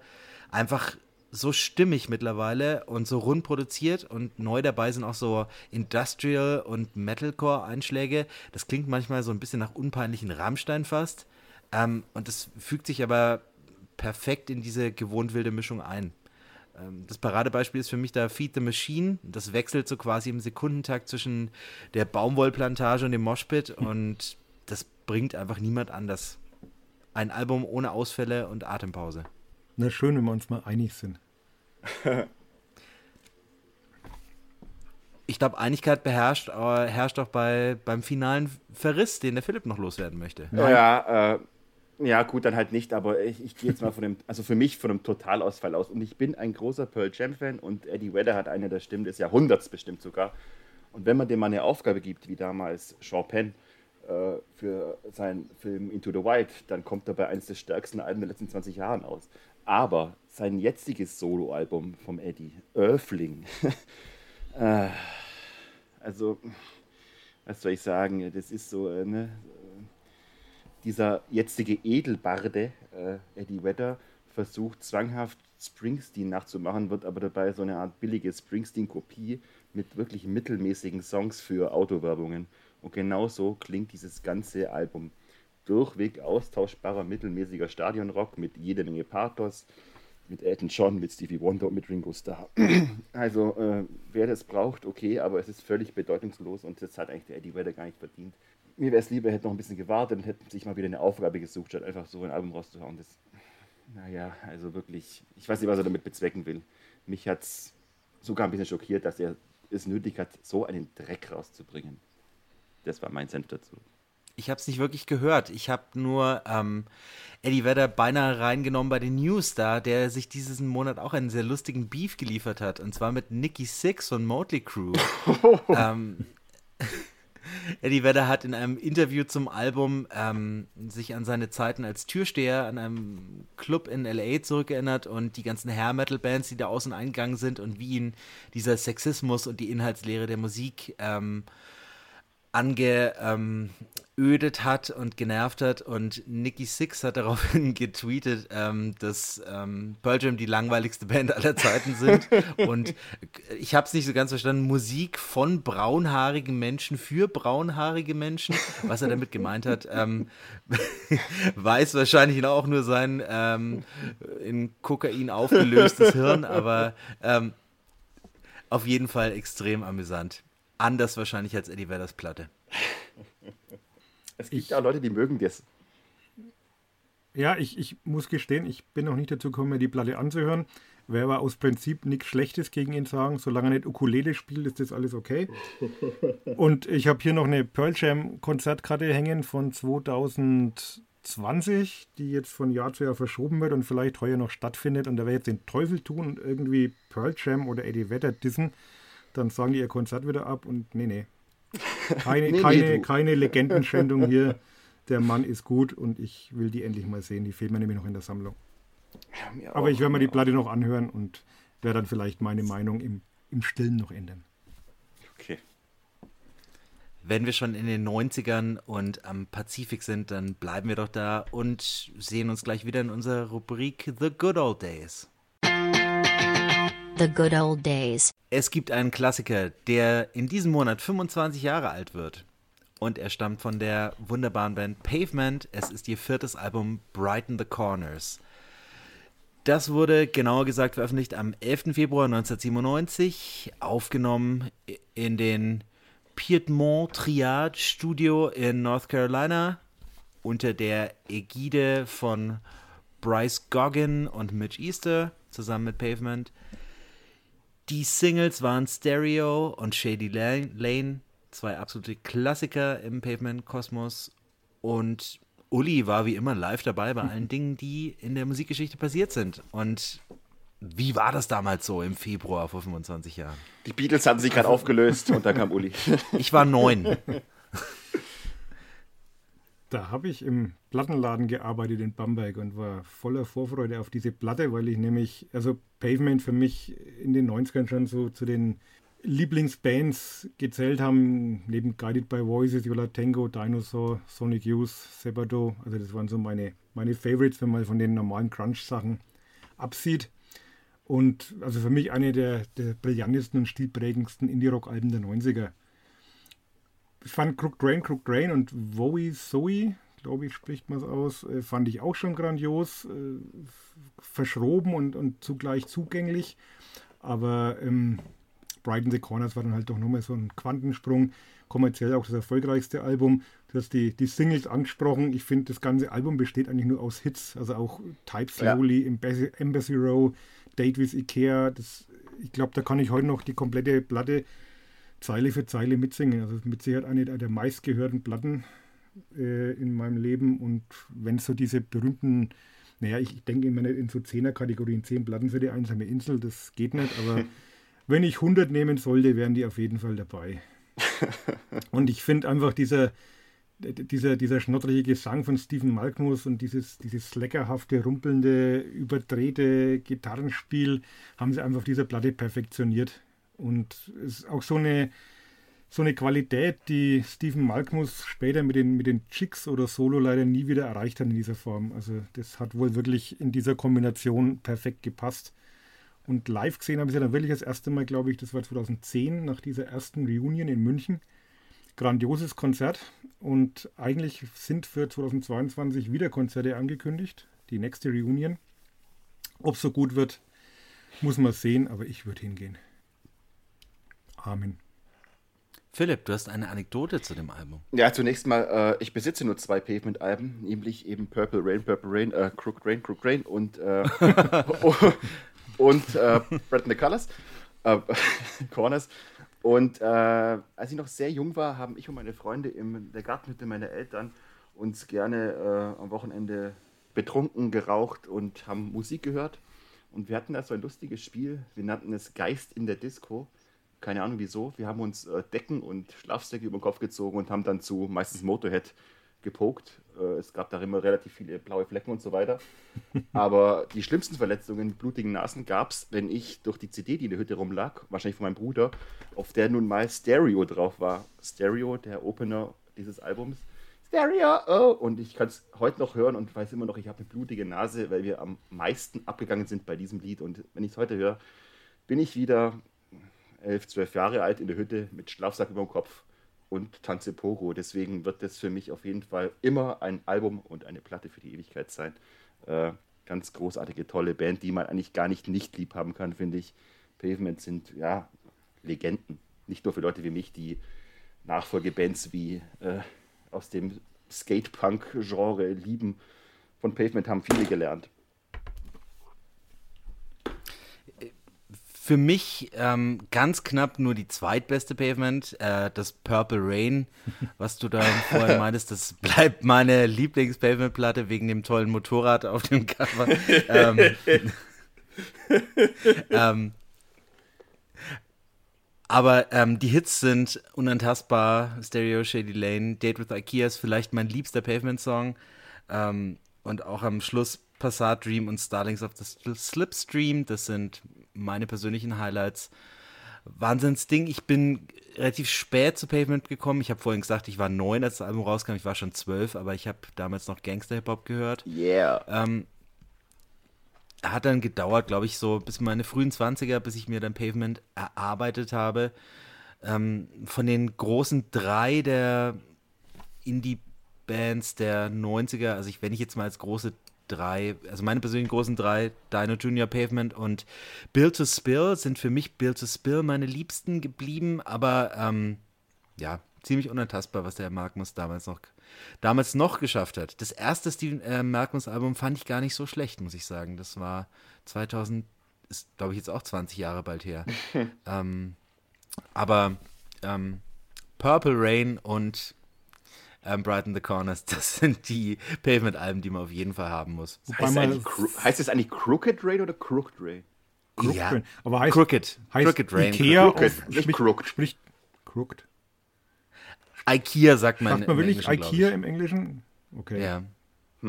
einfach so stimmig mittlerweile und so rund produziert und neu dabei sind auch so Industrial und Metalcore-Einschläge. Das klingt manchmal so ein bisschen nach unpeinlichen Rammstein fast. Ähm, und das fügt sich aber perfekt in diese gewohnt wilde Mischung ein. Ähm, das Paradebeispiel ist für mich da Feed the Machine. Das wechselt so quasi im Sekundentakt zwischen der Baumwollplantage und dem Moshpit und das bringt einfach niemand anders. Ein Album ohne Ausfälle und Atempause.
Na schön, wenn wir uns mal einig sind.
ich glaube, Einigkeit beherrscht, herrscht auch bei, beim finalen Verriss, den der Philipp noch loswerden möchte.
Ja, ja äh, Ja, gut, dann halt nicht, aber ich, ich gehe jetzt mal von dem, also für mich von einem Totalausfall aus. Und ich bin ein großer Pearl Jam-Fan und Eddie Vedder hat eine der Stimmen des Jahrhunderts bestimmt sogar. Und wenn man dem mal eine Aufgabe gibt, wie damals Sean Penn äh, für seinen Film Into the Wild, dann kommt dabei eines der stärksten Alben der letzten 20 Jahre aus. Aber sein jetziges Soloalbum vom Eddie, Earthling, äh, also, was soll ich sagen, das ist so, äh, ne, dieser jetzige Edelbarde, äh, Eddie Vedder, versucht zwanghaft Springsteen nachzumachen, wird aber dabei so eine Art billige Springsteen-Kopie mit wirklich mittelmäßigen Songs für Autowerbungen. Und genau so klingt dieses ganze Album. Durchweg austauschbarer, mittelmäßiger Stadionrock mit jede Menge Pathos, mit Elton John, mit Stevie Wonder und mit Ringo Starr. also, äh, wer das braucht, okay, aber es ist völlig bedeutungslos und das hat eigentlich der Eddie Vedder gar nicht verdient. Mir wäre es lieber, er hätte noch ein bisschen gewartet und hätte sich mal wieder eine Aufgabe gesucht, statt einfach so ein Album rauszuhauen. Das, naja, also wirklich, ich weiß nicht, was er damit bezwecken will. Mich hat es sogar ein bisschen schockiert, dass er es nötig hat, so einen Dreck rauszubringen. Das war mein Senf dazu.
Ich habe es nicht wirklich gehört. Ich habe nur ähm, Eddie Vedder beinahe reingenommen bei den News da, der sich diesen Monat auch einen sehr lustigen Beef geliefert hat. Und zwar mit Nicky Six und Motley Crue. ähm, Eddie Vedder hat in einem Interview zum Album ähm, sich an seine Zeiten als Türsteher an einem Club in LA zurückerinnert und die ganzen Hair Metal Bands, die da außen eingegangen sind und wie ihn dieser Sexismus und die Inhaltslehre der Musik ähm, ange, ähm, geödet hat und genervt hat. Und Nicky Six hat daraufhin getweetet, ähm, dass ähm, Pearl Jam die langweiligste Band aller Zeiten sind. und ich habe es nicht so ganz verstanden. Musik von braunhaarigen Menschen für braunhaarige Menschen. Was er damit gemeint hat, ähm, weiß wahrscheinlich auch nur sein ähm, in Kokain aufgelöstes Hirn. Aber ähm, auf jeden Fall extrem amüsant. Anders wahrscheinlich als Eddie Vedders Platte.
Es gibt ich, auch Leute, die mögen das.
Ja, ich, ich muss gestehen, ich bin noch nicht dazu gekommen, mir die Platte anzuhören. Wäre aber aus Prinzip nichts Schlechtes gegen ihn sagen. Solange er nicht Ukulele spielt, ist das alles okay. Und ich habe hier noch eine Pearl Jam Konzertkarte hängen von 2020, die jetzt von Jahr zu Jahr verschoben wird und vielleicht heuer noch stattfindet. Und da wäre jetzt den Teufel tun und irgendwie Pearl Jam oder Eddie Vedder dissen. Dann sagen die ihr Konzert wieder ab und nee, nee, keine, nee, keine, nee, keine Legendenschändung hier. Der Mann ist gut und ich will die endlich mal sehen. Die fehlt mir nämlich noch in der Sammlung. Ja, Aber ich werde mir die Platte noch anhören und werde dann vielleicht meine Meinung im, im Stillen noch ändern.
Okay.
Wenn wir schon in den 90ern und am Pazifik sind, dann bleiben wir doch da und sehen uns gleich wieder in unserer Rubrik The Good Old Days.
The Good Old Days.
Es gibt einen Klassiker, der in diesem Monat 25 Jahre alt wird. Und er stammt von der wunderbaren Band Pavement. Es ist ihr viertes Album Brighten the Corners. Das wurde genauer gesagt veröffentlicht am 11. Februar 1997, aufgenommen in den Piedmont Triad Studio in North Carolina unter der Ägide von Bryce Goggin und Mitch Easter zusammen mit Pavement. Die Singles waren Stereo und Shady Lane, zwei absolute Klassiker im Pavement-Kosmos. Und Uli war wie immer live dabei bei allen Dingen, die in der Musikgeschichte passiert sind. Und wie war das damals so im Februar vor 25 Jahren?
Die Beatles hatten sich gerade aufgelöst und da kam Uli.
Ich war neun.
Da habe ich im Plattenladen gearbeitet in Bamberg und war voller Vorfreude auf diese Platte, weil ich nämlich, also Pavement für mich in den 90ern schon so zu den Lieblingsbands gezählt haben, neben Guided by Voices, Yola Tango, Dinosaur, Sonic Youth, Sebado. Also das waren so meine, meine Favorites, wenn man von den normalen Crunch-Sachen absieht. Und also für mich eine der, der brillantesten und stilprägendsten Indie-Rock-Alben der 90er ich fand Crook Drain, Crook Drain und Wowie Zoe, glaube ich, spricht man es aus, äh, fand ich auch schon grandios, äh, verschroben und, und zugleich zugänglich. Aber ähm, Brighten the Corners war dann halt doch nochmal so ein Quantensprung. Kommerziell auch das erfolgreichste Album. Du hast die, die Singles angesprochen. Ich finde, das ganze Album besteht eigentlich nur aus Hits. Also auch Type Slowly, ja. Embassy, Embassy Row, Date with Ikea. Das, ich glaube, da kann ich heute noch die komplette Platte Zeile für Zeile mitsingen. Also mit Sicherheit eine der meistgehörten Platten äh, in meinem Leben. Und wenn so diese berühmten, naja, ich, ich denke immer nicht in so Zehner-Kategorien, zehn Platten für die einsame Insel, das geht nicht, aber wenn ich 100 nehmen sollte, wären die auf jeden Fall dabei. und ich finde einfach dieser, dieser, dieser schnottrige Gesang von Stephen Malkmus und dieses, dieses leckerhafte, rumpelnde, überdrehte Gitarrenspiel haben sie einfach auf dieser Platte perfektioniert. Und es ist auch so eine, so eine Qualität, die Stephen Malkmus später mit den, mit den Chicks oder Solo leider nie wieder erreicht hat in dieser Form. Also das hat wohl wirklich in dieser Kombination perfekt gepasst. Und live gesehen habe ich sie dann wirklich das erste Mal, glaube ich, das war 2010, nach dieser ersten Reunion in München grandioses Konzert und eigentlich sind für 2022 wieder Konzerte angekündigt, die nächste Reunion. Ob es so gut wird, muss man sehen, aber ich würde hingehen. Amen.
Philipp, du hast eine Anekdote zu dem Album.
Ja, zunächst mal, äh, ich besitze nur zwei Pavement-Alben, nämlich eben Purple Rain, Purple Rain, äh, Crooked Rain, Crooked Rain und, äh, und äh, Bread the Colors, äh, Corners. Und äh, als ich noch sehr jung war, haben ich und meine Freunde in der Gartenhütte meiner Eltern uns gerne äh, am Wochenende betrunken, geraucht und haben Musik gehört. Und wir hatten da so ein lustiges Spiel. Wir nannten es Geist in der Disco. Keine Ahnung wieso. Wir haben uns äh, Decken und Schlafsäcke über den Kopf gezogen und haben dann zu meistens Motorhead gepokt. Äh, es gab da immer relativ viele blaue Flecken und so weiter. Aber die schlimmsten Verletzungen, blutigen Nasen, gab es, wenn ich durch die CD, die in der Hütte rumlag, wahrscheinlich von meinem Bruder, auf der nun mal Stereo drauf war. Stereo, der Opener dieses Albums. Stereo! Oh. Und ich kann es heute noch hören und weiß immer noch, ich habe eine blutige Nase, weil wir am meisten abgegangen sind bei diesem Lied. Und wenn ich es heute höre, bin ich wieder elf, zwölf Jahre alt in der Hütte mit Schlafsack über dem Kopf und Tanze Pogo. Deswegen wird das für mich auf jeden Fall immer ein Album und eine Platte für die Ewigkeit sein. Äh, ganz großartige, tolle Band, die man eigentlich gar nicht nicht lieb haben kann, finde ich. Pavement sind ja Legenden. Nicht nur für Leute wie mich, die Nachfolgebands wie äh, aus dem Skatepunk-Genre lieben. Von Pavement haben viele gelernt.
Für mich ähm, ganz knapp nur die zweitbeste Pavement, äh, das Purple Rain, was du da vorhin meintest, das bleibt meine Lieblings-Pavement-Platte wegen dem tollen Motorrad auf dem Cover. ähm, ähm, aber ähm, die Hits sind unantastbar. Stereo, Shady Lane, Date with Ikea ist vielleicht mein liebster Pavement-Song. Ähm, und auch am Schluss Passat Dream und Starlings of the Slipstream. Das sind meine persönlichen Highlights. Wahnsinnsding. Ich bin relativ spät zu Pavement gekommen. Ich habe vorhin gesagt, ich war neun, als das Album rauskam. Ich war schon zwölf, aber ich habe damals noch Gangster-Hip-Hop gehört.
Yeah.
Ähm, hat dann gedauert, glaube ich, so bis meine frühen 20er, bis ich mir dann Pavement erarbeitet habe. Ähm, von den großen drei der Indie-Bands der 90er, also ich, wenn ich jetzt mal als große drei, also meine persönlichen großen drei, Dino Junior Pavement und Build to Spill sind für mich Build to Spill meine Liebsten geblieben, aber ähm, ja, ziemlich unantastbar, was der Magnus damals noch, damals noch geschafft hat. Das erste Steven äh, Magnus Album fand ich gar nicht so schlecht, muss ich sagen. Das war 2000, ist glaube ich jetzt auch 20 Jahre bald her. ähm, aber ähm, Purple Rain und ähm, Brighten the Corners, das sind die Pavement-Alben, die man auf jeden Fall haben muss.
Heißt, es heißt es eigentlich Crooked Rain oder Crooked Rain?
Crooked ja,
Rain. aber heißt,
Crooked.
Heißt
Crooked Rain.
Ikea
Crooked,
auf,
nicht Crooked.
Spricht Crooked.
Ikea sagt man.
Sagt man
im
wirklich
Englischen,
Ikea im Englischen? Okay,
Ja.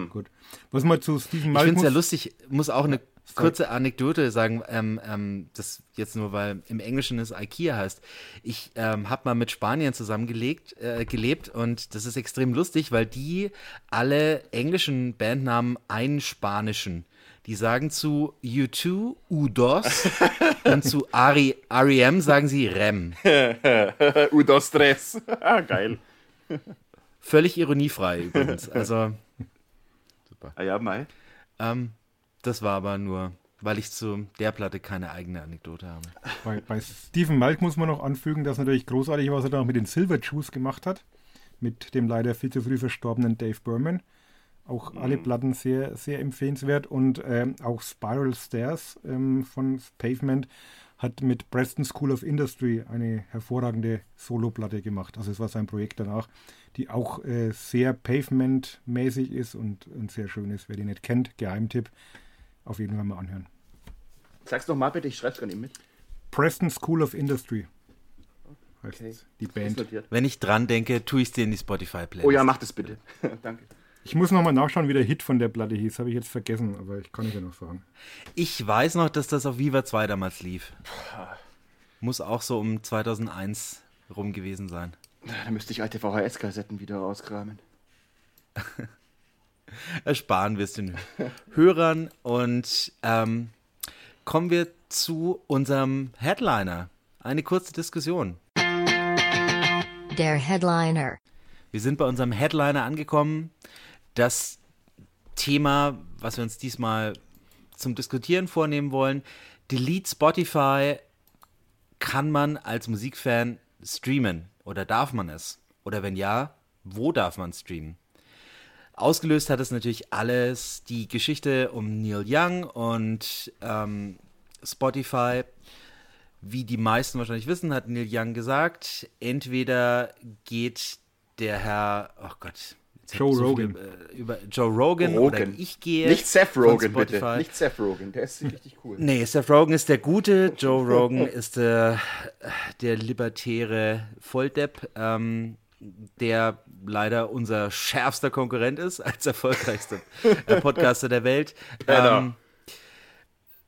gut. Was mal zu Stephen
Ich finde
Malkmus...
es ja lustig, muss auch eine. Kurze Anekdote sagen, ähm, ähm, das jetzt nur, weil im Englischen es IKEA heißt. Ich ähm, habe mal mit Spaniern zusammengelegt, äh, gelebt und das ist extrem lustig, weil die alle englischen Bandnamen einspanischen. Die sagen zu U2 U2 und zu Ari, REM sagen sie Rem.
Udo Stress. Geil.
Völlig ironiefrei übrigens. Also,
Ah ja, Mai.
ähm, das war aber nur, weil ich zu der Platte keine eigene Anekdote habe.
Bei, bei Stephen Malk muss man noch anfügen, dass natürlich großartig, was er da mit den Silver Juice gemacht hat. Mit dem leider viel zu früh verstorbenen Dave Berman. Auch alle Platten sehr, sehr empfehlenswert. Und ähm, auch Spiral Stairs ähm, von Pavement hat mit Preston School of Industry eine hervorragende Soloplatte gemacht. Also es war sein Projekt danach, die auch äh, sehr Pavement-mäßig ist und, und sehr schön ist. Wer die nicht kennt, Geheimtipp, auf jeden Fall mal anhören.
Sag's noch mal bitte, ich schreib's gar nicht mit.
Preston School of Industry heißt
Okay.
die Band.
Wenn ich dran denke, tue ich es dir in die Spotify-Playlist.
Oh ja, mach das bitte. Danke.
Ich muss nochmal nachschauen, wie der Hit von der Platte hieß. Habe ich jetzt vergessen, aber ich kann es ja noch sagen.
Ich weiß noch, dass das auf Viva 2 damals lief. Muss auch so um 2001 rum gewesen sein.
Da müsste ich alte VHS-Kassetten wieder rauskramen.
Ersparen wir es den Hörern und ähm, kommen wir zu unserem Headliner. Eine kurze Diskussion.
Der Headliner.
Wir sind bei unserem Headliner angekommen. Das Thema, was wir uns diesmal zum Diskutieren vornehmen wollen, Delete Spotify kann man als Musikfan streamen oder darf man es? Oder wenn ja, wo darf man streamen? Ausgelöst hat es natürlich alles die Geschichte um Neil Young und ähm, Spotify. Wie die meisten wahrscheinlich wissen, hat Neil Young gesagt, entweder geht der Herr, oh Gott,
Joe
so
Rogan.
Viel, äh, über Joe Rogan, oder
Rogan.
ich gehe.
Nicht Seth
von
Rogen, bitte.
Spotify.
Nicht Seth Rogen, der ist richtig cool.
Nee, Seth Rogen ist der Gute, Joe Rogan ist der, der libertäre Volldepp, ähm, der leider unser schärfster Konkurrent ist als erfolgreichster äh, Podcaster der Welt.
Genau.
Ähm,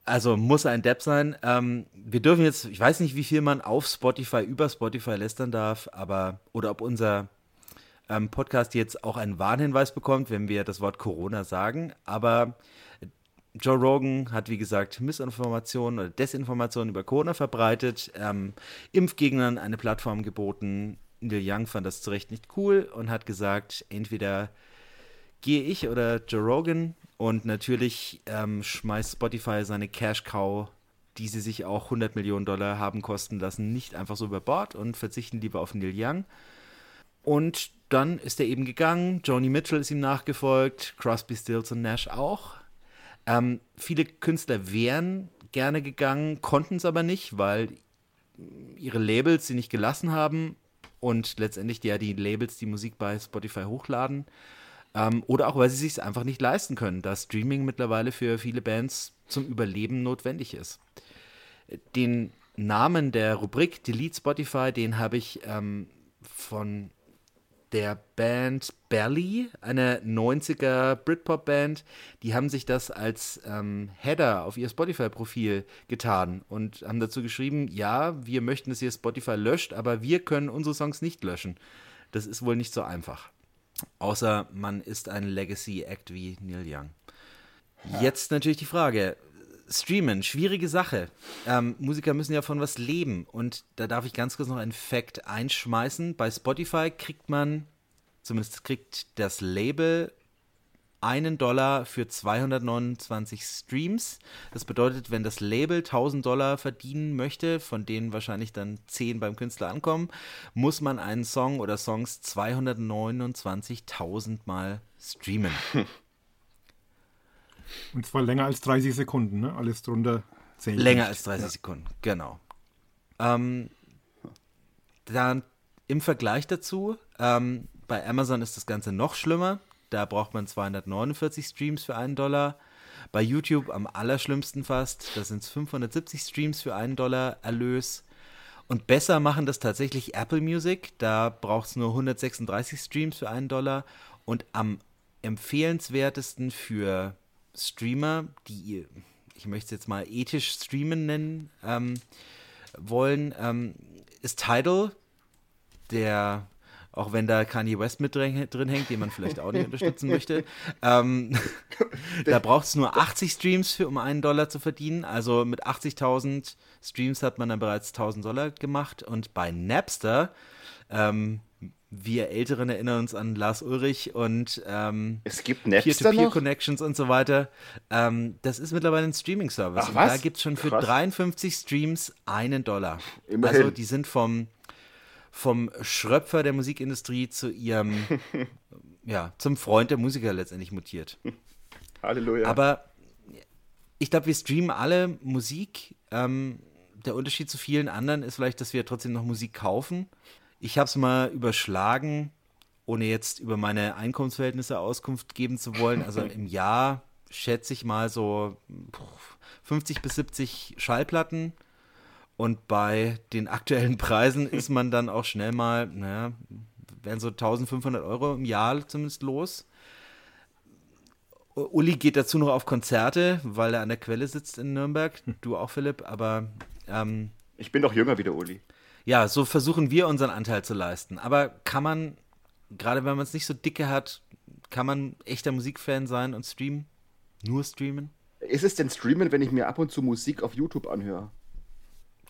also muss ein Depp sein. Ähm, wir dürfen jetzt, ich weiß nicht, wie viel man auf Spotify, über Spotify lästern darf, aber, oder ob unser ähm, Podcast jetzt auch einen Warnhinweis bekommt, wenn wir das Wort Corona sagen. Aber Joe Rogan hat, wie gesagt, Missinformationen oder Desinformationen über Corona verbreitet, ähm, Impfgegnern eine Plattform geboten. Neil Young fand das zu Recht nicht cool und hat gesagt, entweder gehe ich oder Joe Rogan und natürlich ähm, schmeißt Spotify seine Cash Cow, die sie sich auch 100 Millionen Dollar haben kosten lassen, nicht einfach so über Bord und verzichten lieber auf Neil Young. Und dann ist er eben gegangen. Joni Mitchell ist ihm nachgefolgt, Crosby, Stills und Nash auch. Ähm, viele Künstler wären gerne gegangen, konnten es aber nicht, weil ihre Labels sie nicht gelassen haben und letztendlich ja die Labels die Musik bei Spotify hochladen. Ähm, oder auch, weil sie sich einfach nicht leisten können, da Streaming mittlerweile für viele Bands zum Überleben notwendig ist. Den Namen der Rubrik Delete Spotify, den habe ich ähm, von der Band Belly, eine 90er Britpop-Band, die haben sich das als ähm, Header auf ihr Spotify-Profil getan und haben dazu geschrieben, ja, wir möchten, dass ihr Spotify löscht, aber wir können unsere Songs nicht löschen. Das ist wohl nicht so einfach. Außer man ist ein Legacy-Act wie Neil Young. Jetzt natürlich die Frage, Streamen, schwierige Sache. Ähm, Musiker müssen ja von was leben. Und da darf ich ganz kurz noch einen Fact einschmeißen. Bei Spotify kriegt man, zumindest kriegt das Label einen Dollar für 229 Streams. Das bedeutet, wenn das Label 1000 Dollar verdienen möchte, von denen wahrscheinlich dann 10 beim Künstler ankommen, muss man einen Song oder Songs 229.000 Mal streamen.
Und zwar länger als 30 Sekunden, ne? Alles drunter zählt.
Länger
nicht.
als 30 Sekunden, genau. Ähm, dann im Vergleich dazu, ähm, bei Amazon ist das Ganze noch schlimmer. Da braucht man 249 Streams für einen Dollar. Bei YouTube am allerschlimmsten fast, da sind es 570 Streams für einen Dollar Erlös. Und besser machen das tatsächlich Apple Music. Da braucht es nur 136 Streams für einen Dollar. Und am empfehlenswertesten für Streamer, die, ich möchte es jetzt mal ethisch streamen nennen ähm, wollen, ähm, ist Tidal, der, auch wenn da Kanye West mit drin, drin hängt, den man vielleicht auch nicht unterstützen möchte, ähm, da braucht es nur 80 Streams, für, um einen Dollar zu verdienen. Also mit 80.000 Streams hat man dann bereits 1000 Dollar gemacht. Und bei Napster, ähm, wir Älteren erinnern uns an Lars Ulrich und ähm,
Es gibt Napster
Peer-to-Peer
noch?
Connections und so weiter. Ähm, das ist mittlerweile ein Streaming-Service. Und da gibt es schon für
Krass.
53 Streams einen Dollar.
Immerhin.
Also die sind vom, vom Schröpfer der Musikindustrie zu ihrem, ja, zum Freund der Musiker letztendlich mutiert.
Halleluja.
Aber ich glaube, wir streamen alle Musik, ähm, der Unterschied zu vielen anderen ist vielleicht, dass wir trotzdem noch Musik kaufen. Ich habe es mal überschlagen, ohne jetzt über meine Einkommensverhältnisse Auskunft geben zu wollen. Also im Jahr schätze ich mal so 50 bis 70 Schallplatten. Und bei den aktuellen Preisen ist man dann auch schnell mal, naja, werden so 1500 Euro im Jahr zumindest los. Uli geht dazu noch auf Konzerte, weil er an der Quelle sitzt in Nürnberg. Du auch, Philipp, aber. Ähm,
ich bin doch jünger wie der Uli.
Ja, so versuchen wir unseren Anteil zu leisten. Aber kann man, gerade wenn man es nicht so dicke hat, kann man echter Musikfan sein und streamen? Nur streamen?
Ist es denn streamen, wenn ich mir ab und zu Musik auf YouTube anhöre?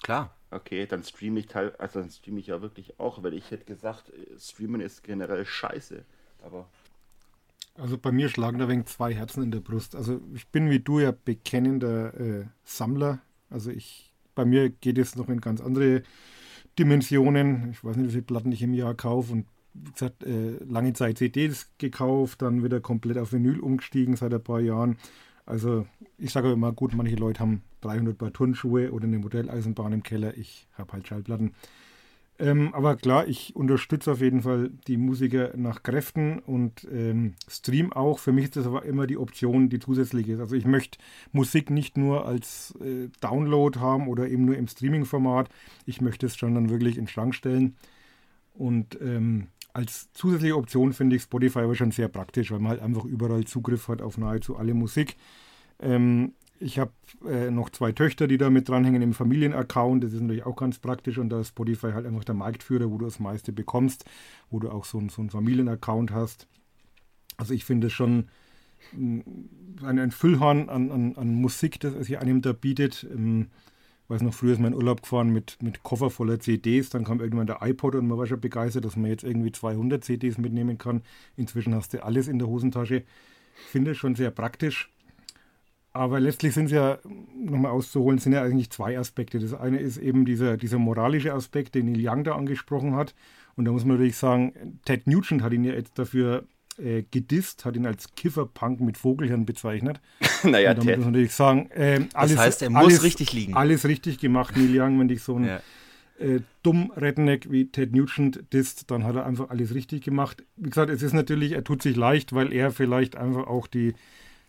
Klar.
Okay, dann streame ich teil, also dann streame ich ja wirklich auch, weil ich hätte gesagt, streamen ist generell scheiße. Aber
also bei mir schlagen da wegen zwei Herzen in der Brust. Also ich bin wie du ja bekennender äh, Sammler. Also ich, bei mir geht es noch in ganz andere Dimensionen. Ich weiß nicht, wie viele Platten ich im Jahr kaufe und wie gesagt, äh, lange Zeit CDs gekauft, dann wieder komplett auf Vinyl umgestiegen seit ein paar Jahren. Also ich sage immer, gut, manche Leute haben 300 Paar Turnschuhe oder eine Modelleisenbahn im Keller. Ich habe halt Schallplatten. Ähm, aber klar, ich unterstütze auf jeden Fall die Musiker nach Kräften und ähm, stream auch. Für mich ist das aber immer die Option, die zusätzlich ist. Also ich möchte Musik nicht nur als äh, Download haben oder eben nur im Streaming-Format. Ich möchte es schon dann wirklich in Schrank stellen. Und ähm, als zusätzliche Option finde ich Spotify aber schon sehr praktisch, weil man halt einfach überall Zugriff hat auf nahezu alle Musik. Ähm, ich habe äh, noch zwei Töchter, die da mit dranhängen im Familienaccount. Das ist natürlich auch ganz praktisch und da ist Spotify halt einfach der Marktführer, wo du das meiste bekommst, wo du auch so, so einen Familienaccount hast. Also ich finde schon ein, ein Füllhorn an, an, an, Musik, das es hier einem da bietet. Ähm, weiß noch, früher ist mein Urlaub gefahren mit, mit Koffer voller CDs, dann kam irgendwann der iPod und man war schon begeistert, dass man jetzt irgendwie 200 CDs mitnehmen kann. Inzwischen hast du alles in der Hosentasche. Ich finde es schon sehr praktisch. Aber letztlich sind es ja, nochmal auszuholen, sind ja eigentlich zwei Aspekte. Das eine ist eben dieser, dieser moralische Aspekt, den Neil Young da angesprochen hat. Und da muss man natürlich sagen, Ted Nugent hat ihn ja jetzt dafür äh, gedisst, hat ihn als Kifferpunk mit Vogelhirn bezeichnet.
naja,
und Ted. muss man natürlich sagen, äh, alles,
das heißt, er muss
alles,
richtig liegen.
Alles richtig gemacht, Neil Young, wenn dich so ein ja. äh, dumm Redneck wie Ted Nugent disst, dann hat er einfach alles richtig gemacht. Wie gesagt, es ist natürlich, er tut sich leicht, weil er vielleicht einfach auch die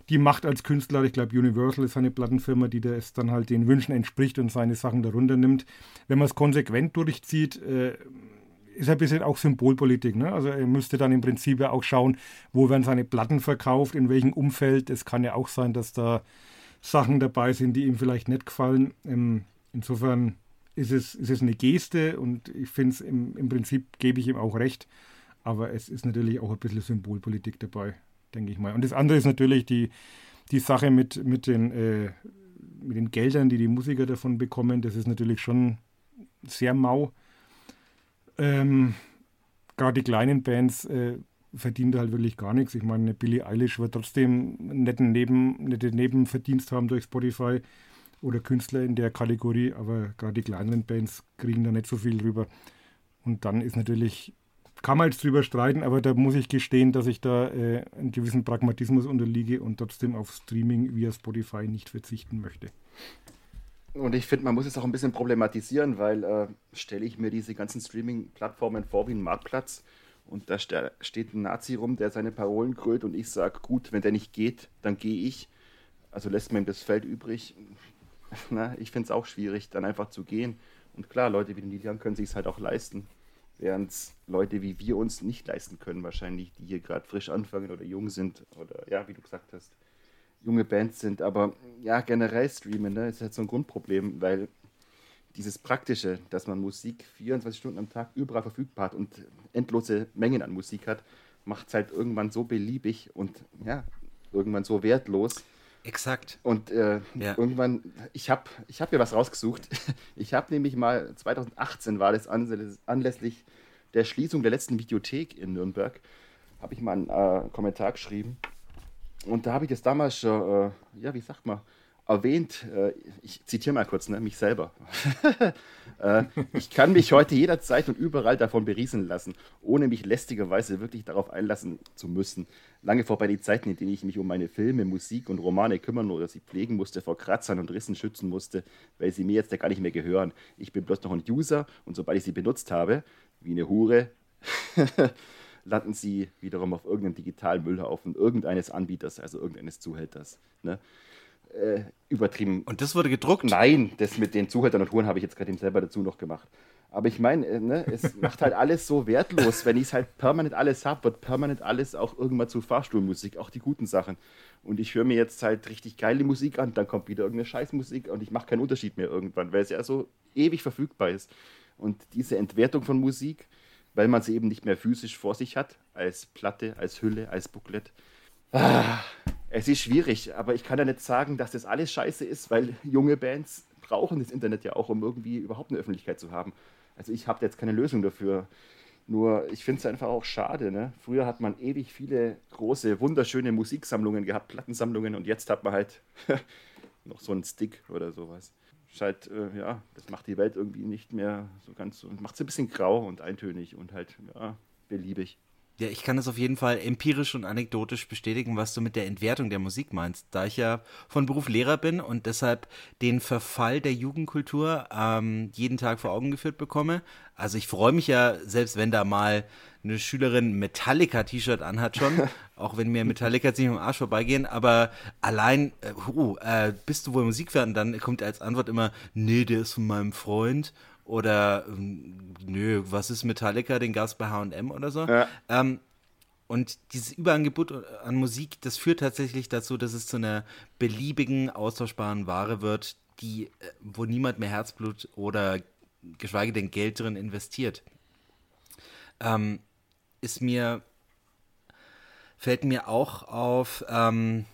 die Macht als Künstler. Ich glaube, Universal ist eine Plattenfirma, die das dann halt den Wünschen entspricht und seine Sachen darunter nimmt. Wenn man es konsequent durchzieht, äh, ist ein bisschen auch Symbolpolitik. Ne? Also er müsste dann im Prinzip ja auch schauen, wo werden seine Platten verkauft, in welchem Umfeld. Es kann ja auch sein, dass da Sachen dabei sind, die ihm vielleicht nicht gefallen. Ähm, insofern ist es, ist es eine Geste und ich finde es im, im Prinzip gebe ich ihm auch recht. Aber es ist natürlich auch ein bisschen Symbolpolitik dabei denke ich mal. Und das andere ist natürlich die, die Sache mit, mit, den, äh, mit den Geldern, die die Musiker davon bekommen. Das ist natürlich schon sehr mau. Ähm, Gerade die kleinen Bands äh, verdienen da halt wirklich gar nichts. Ich meine, Billie Eilish wird trotzdem einen netten Neben, nette Nebenverdienst haben durch Spotify oder Künstler in der Kategorie, aber gerade die kleineren Bands kriegen da nicht so viel drüber. Und dann ist natürlich kann man jetzt drüber streiten, aber da muss ich gestehen, dass ich da äh, einen gewissen Pragmatismus unterliege und trotzdem auf Streaming via Spotify nicht verzichten möchte.
Und ich finde, man muss es auch ein bisschen problematisieren, weil äh, stelle ich mir diese ganzen Streaming-Plattformen vor wie einen Marktplatz und da steht ein Nazi rum, der seine Parolen krölt und ich sage, gut, wenn der nicht geht, dann gehe ich. Also lässt man ihm das Feld übrig. Na, ich finde es auch schwierig, dann einfach zu gehen. Und klar, Leute wie den Lilian können sich es halt auch leisten während Leute wie wir uns nicht leisten können, wahrscheinlich, die hier gerade frisch anfangen oder jung sind oder ja, wie du gesagt hast, junge Bands sind. Aber ja, generell streamen, ne, ist halt so ein Grundproblem, weil dieses Praktische, dass man Musik 24 Stunden am Tag überall verfügbar hat und endlose Mengen an Musik hat, macht es halt irgendwann so beliebig und ja, irgendwann so wertlos.
Exakt.
Und äh, ja. irgendwann, ich habe ich hab mir was rausgesucht. Ich habe nämlich mal, 2018 war das anlässlich der Schließung der letzten Videothek in Nürnberg, habe ich mal einen äh, Kommentar geschrieben. Und da habe ich das damals schon, äh, ja, wie sagt man, erwähnt, äh, ich zitiere mal kurz, ne, mich selber. äh, ich kann mich heute jederzeit und überall davon berieseln lassen, ohne mich lästigerweise wirklich darauf einlassen zu müssen. Lange vorbei die Zeiten, in denen ich mich um meine Filme, Musik und Romane kümmern oder sie pflegen musste, vor Kratzern und Rissen schützen musste, weil sie mir jetzt ja gar nicht mehr gehören. Ich bin bloß noch ein User und sobald ich sie benutzt habe, wie eine Hure, landen sie wiederum auf irgendeinem digitalen Müllhaufen irgendeines Anbieters, also irgendeines Zuhälters. Ne? Äh, übertrieben.
Und das wurde gedruckt?
Nein, das mit den Zuhältern und Huren habe ich jetzt gerade eben selber dazu noch gemacht. Aber ich meine, äh, ne, es macht halt alles so wertlos. Wenn ich es halt permanent alles habe, wird permanent alles auch irgendwann zu Fahrstuhlmusik, auch die guten Sachen. Und ich höre mir jetzt halt richtig geile Musik an, dann kommt wieder irgendeine Scheißmusik und ich mache keinen Unterschied mehr irgendwann, weil es ja so ewig verfügbar ist. Und diese Entwertung von Musik, weil man sie eben nicht mehr physisch vor sich hat, als Platte, als Hülle, als Booklet. Ah, es ist schwierig, aber ich kann ja nicht sagen, dass das alles scheiße ist, weil junge Bands brauchen das Internet ja auch, um irgendwie überhaupt eine Öffentlichkeit zu haben. Also ich habe jetzt keine Lösung dafür. Nur ich finde es einfach auch schade. Ne? Früher hat man ewig viele große, wunderschöne Musiksammlungen gehabt, Plattensammlungen und jetzt hat man halt noch so einen Stick oder sowas. Halt, äh, ja, das macht die Welt irgendwie nicht mehr so ganz so, macht es ein bisschen grau und eintönig und halt, ja, beliebig.
Ja, ich kann es auf jeden Fall empirisch und anekdotisch bestätigen, was du mit der Entwertung der Musik meinst. Da ich ja von Beruf Lehrer bin und deshalb den Verfall der Jugendkultur ähm, jeden Tag vor Augen geführt bekomme. Also ich freue mich ja, selbst wenn da mal eine Schülerin Metallica-T-Shirt anhat schon, auch wenn mir Metallica ziemlich am Arsch vorbeigehen, aber allein, uh, äh, bist du wohl Musikfan? Dann kommt als Antwort immer, nee, der ist von meinem Freund oder ähm, nö, was ist Metallica, den es bei HM oder so. Ja. Ähm, und dieses Überangebot an Musik, das führt tatsächlich dazu, dass es zu einer beliebigen, austauschbaren Ware wird, die, äh, wo niemand mehr Herzblut oder geschweige denn Geld drin investiert. Ähm, ist mir, fällt mir auch auf, ähm,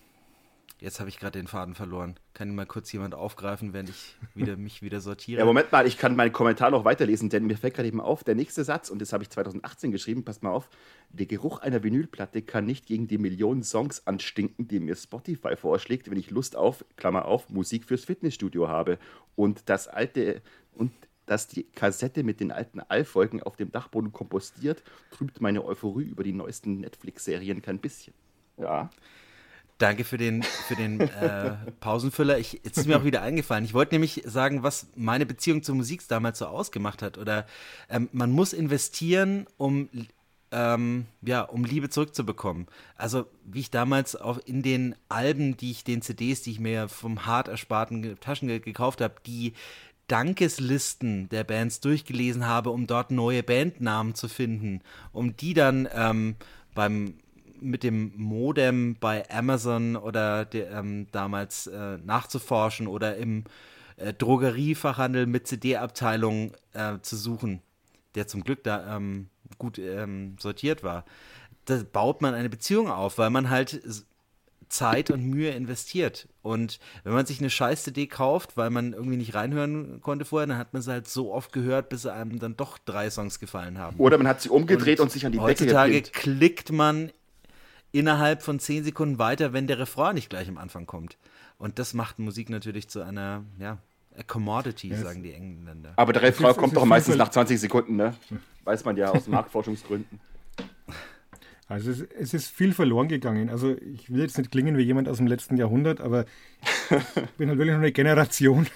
Jetzt habe ich gerade den Faden verloren. Kann mal kurz jemand aufgreifen, während ich wieder, mich wieder sortiere?
Ja, Moment mal, ich kann meinen Kommentar noch weiterlesen, denn mir fällt gerade eben auf, der nächste Satz, und das habe ich 2018 geschrieben, passt mal auf, der Geruch einer Vinylplatte kann nicht gegen die Millionen Songs anstinken, die mir Spotify vorschlägt, wenn ich Lust auf, Klammer auf, Musik fürs Fitnessstudio habe. Und das alte, und dass die Kassette mit den alten Allfolgen auf dem Dachboden kompostiert, trübt meine Euphorie über die neuesten Netflix-Serien kein bisschen. Ja.
Danke für den, für den äh, Pausenfüller. Ich, jetzt ist mir auch wieder eingefallen. Ich wollte nämlich sagen, was meine Beziehung zur Musik damals so ausgemacht hat. Oder ähm, man muss investieren, um, ähm, ja, um Liebe zurückzubekommen. Also wie ich damals auch in den Alben, die ich, den CDs, die ich mir vom hart ersparten Taschengeld gekauft habe, die Dankeslisten der Bands durchgelesen habe, um dort neue Bandnamen zu finden, um die dann ähm, beim mit dem Modem bei Amazon oder de, ähm, damals äh, nachzuforschen oder im äh, Drogeriefachhandel mit CD-Abteilung äh, zu suchen, der zum Glück da ähm, gut ähm, sortiert war. Da baut man eine Beziehung auf, weil man halt Zeit und Mühe investiert. Und wenn man sich eine scheiß CD kauft, weil man irgendwie nicht reinhören konnte vorher, dann hat man sie halt so oft gehört, bis einem dann doch drei Songs gefallen haben.
Oder man hat sie umgedreht und, und sich an die
Decke Heutzutage klickt man innerhalb von zehn Sekunden weiter, wenn der Refrain nicht gleich am Anfang kommt. Und das macht Musik natürlich zu einer, ja, a Commodity, yes. sagen die Engländer.
Aber der Refrain kommt doch meistens nach 20 Sekunden, ne? Weiß man ja aus Marktforschungsgründen.
Also es, es, ist viel verloren gegangen. Also ich will jetzt nicht klingen wie jemand aus dem letzten Jahrhundert, aber ich bin halt wirklich noch eine Generation,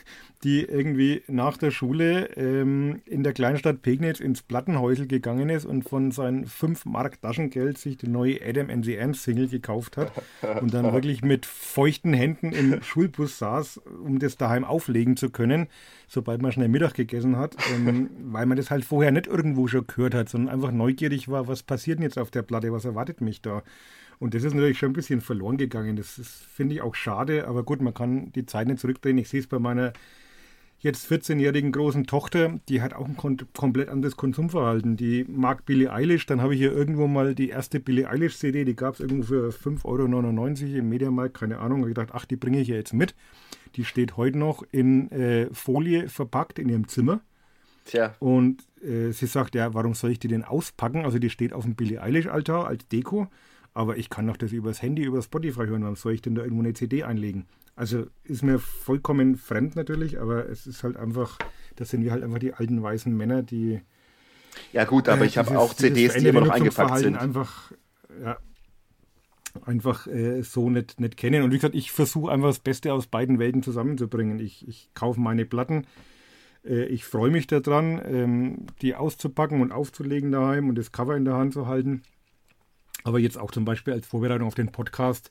die irgendwie nach der Schule ähm, in der Kleinstadt Pegnitz ins Plattenhäusel gegangen ist und von seinem 5 Mark Taschengeld sich die neue Adam and the Ants Single gekauft hat und dann wirklich mit feuchten Händen im Schulbus saß, um das daheim auflegen zu können, sobald man schnell Mittag gegessen hat, ähm, weil man das halt vorher nicht irgendwo schon gehört hat, sondern einfach neugierig war, was passiert denn jetzt auf der Platte, was erwartet mich da. Und das ist natürlich schon ein bisschen verloren gegangen. Das finde ich auch schade, aber gut, man kann die Zeit nicht zurückdrehen. Ich sehe es bei meiner jetzt 14-jährigen großen Tochter, die hat auch ein komplett anderes Konsumverhalten. Die mag Billie Eilish. Dann habe ich hier irgendwo mal die erste Billie Eilish CD, die gab es irgendwo für 5,99 Euro im Mediamarkt, keine Ahnung. Ich gedacht, ach, die bringe ich ja jetzt mit. Die steht heute noch in äh, Folie verpackt in ihrem Zimmer. Tja. Und äh, sie sagt, ja, warum soll ich die denn auspacken? Also die steht auf dem Billie Eilish-Altar als Deko. aber ich kann doch das übers Handy, über Spotify hören. Warum soll ich denn da irgendwo eine CD einlegen? Also ist mir vollkommen fremd natürlich, aber es ist halt einfach, das sind wir halt einfach die alten weißen Männer, die.
Ja, gut, aber
äh,
ich habe auch CDs, die immer noch eingepackt sind.
Einfach, ja, einfach äh, so nicht, nicht kennen. Und wie gesagt, ich versuche einfach das Beste aus beiden Welten zusammenzubringen. Ich, ich kaufe meine Platten. Äh, ich freue mich daran, ähm, die auszupacken und aufzulegen daheim und das Cover in der Hand zu halten. Aber jetzt auch zum Beispiel als Vorbereitung auf den Podcast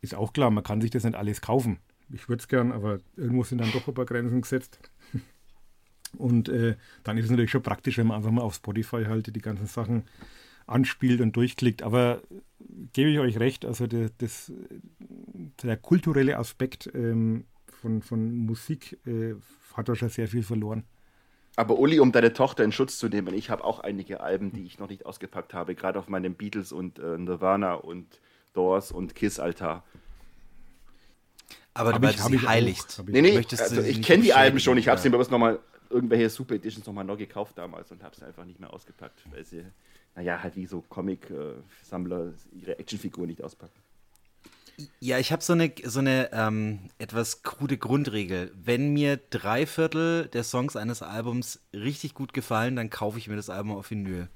ist auch klar, man kann sich das nicht alles kaufen. Ich würde es gern, aber irgendwo sind dann doch ein paar Grenzen gesetzt. Und äh, dann ist es natürlich schon praktisch, wenn man einfach mal auf Spotify halt die ganzen Sachen anspielt und durchklickt. Aber gebe ich euch recht, also der, das, der kulturelle Aspekt ähm, von, von Musik äh, hat da schon sehr viel verloren.
Aber Uli, um deine Tochter in Schutz zu nehmen, ich habe auch einige Alben, die ich noch nicht ausgepackt habe, gerade auf meinem Beatles und äh, Nirvana und Doors und Kiss-Altar.
Aber
Hab
weil
ich-
du
hab
sie
ich auch.
heiligst.
Hab ich-
Nee, nee, also ich kenne die Alben schon. Ich habe
ja.
sie mir bloß nochmal irgendwelche Super Editions nochmal neu gekauft damals und habe sie einfach nicht mehr ausgepackt, weil sie, naja, halt wie so Comic-Sammler ihre Actionfiguren nicht auspacken.
Ja, ich habe so eine, so eine ähm, etwas krude Grundregel. Wenn mir drei Viertel der Songs eines Albums richtig gut gefallen, dann kaufe ich mir das Album auf Vinyl.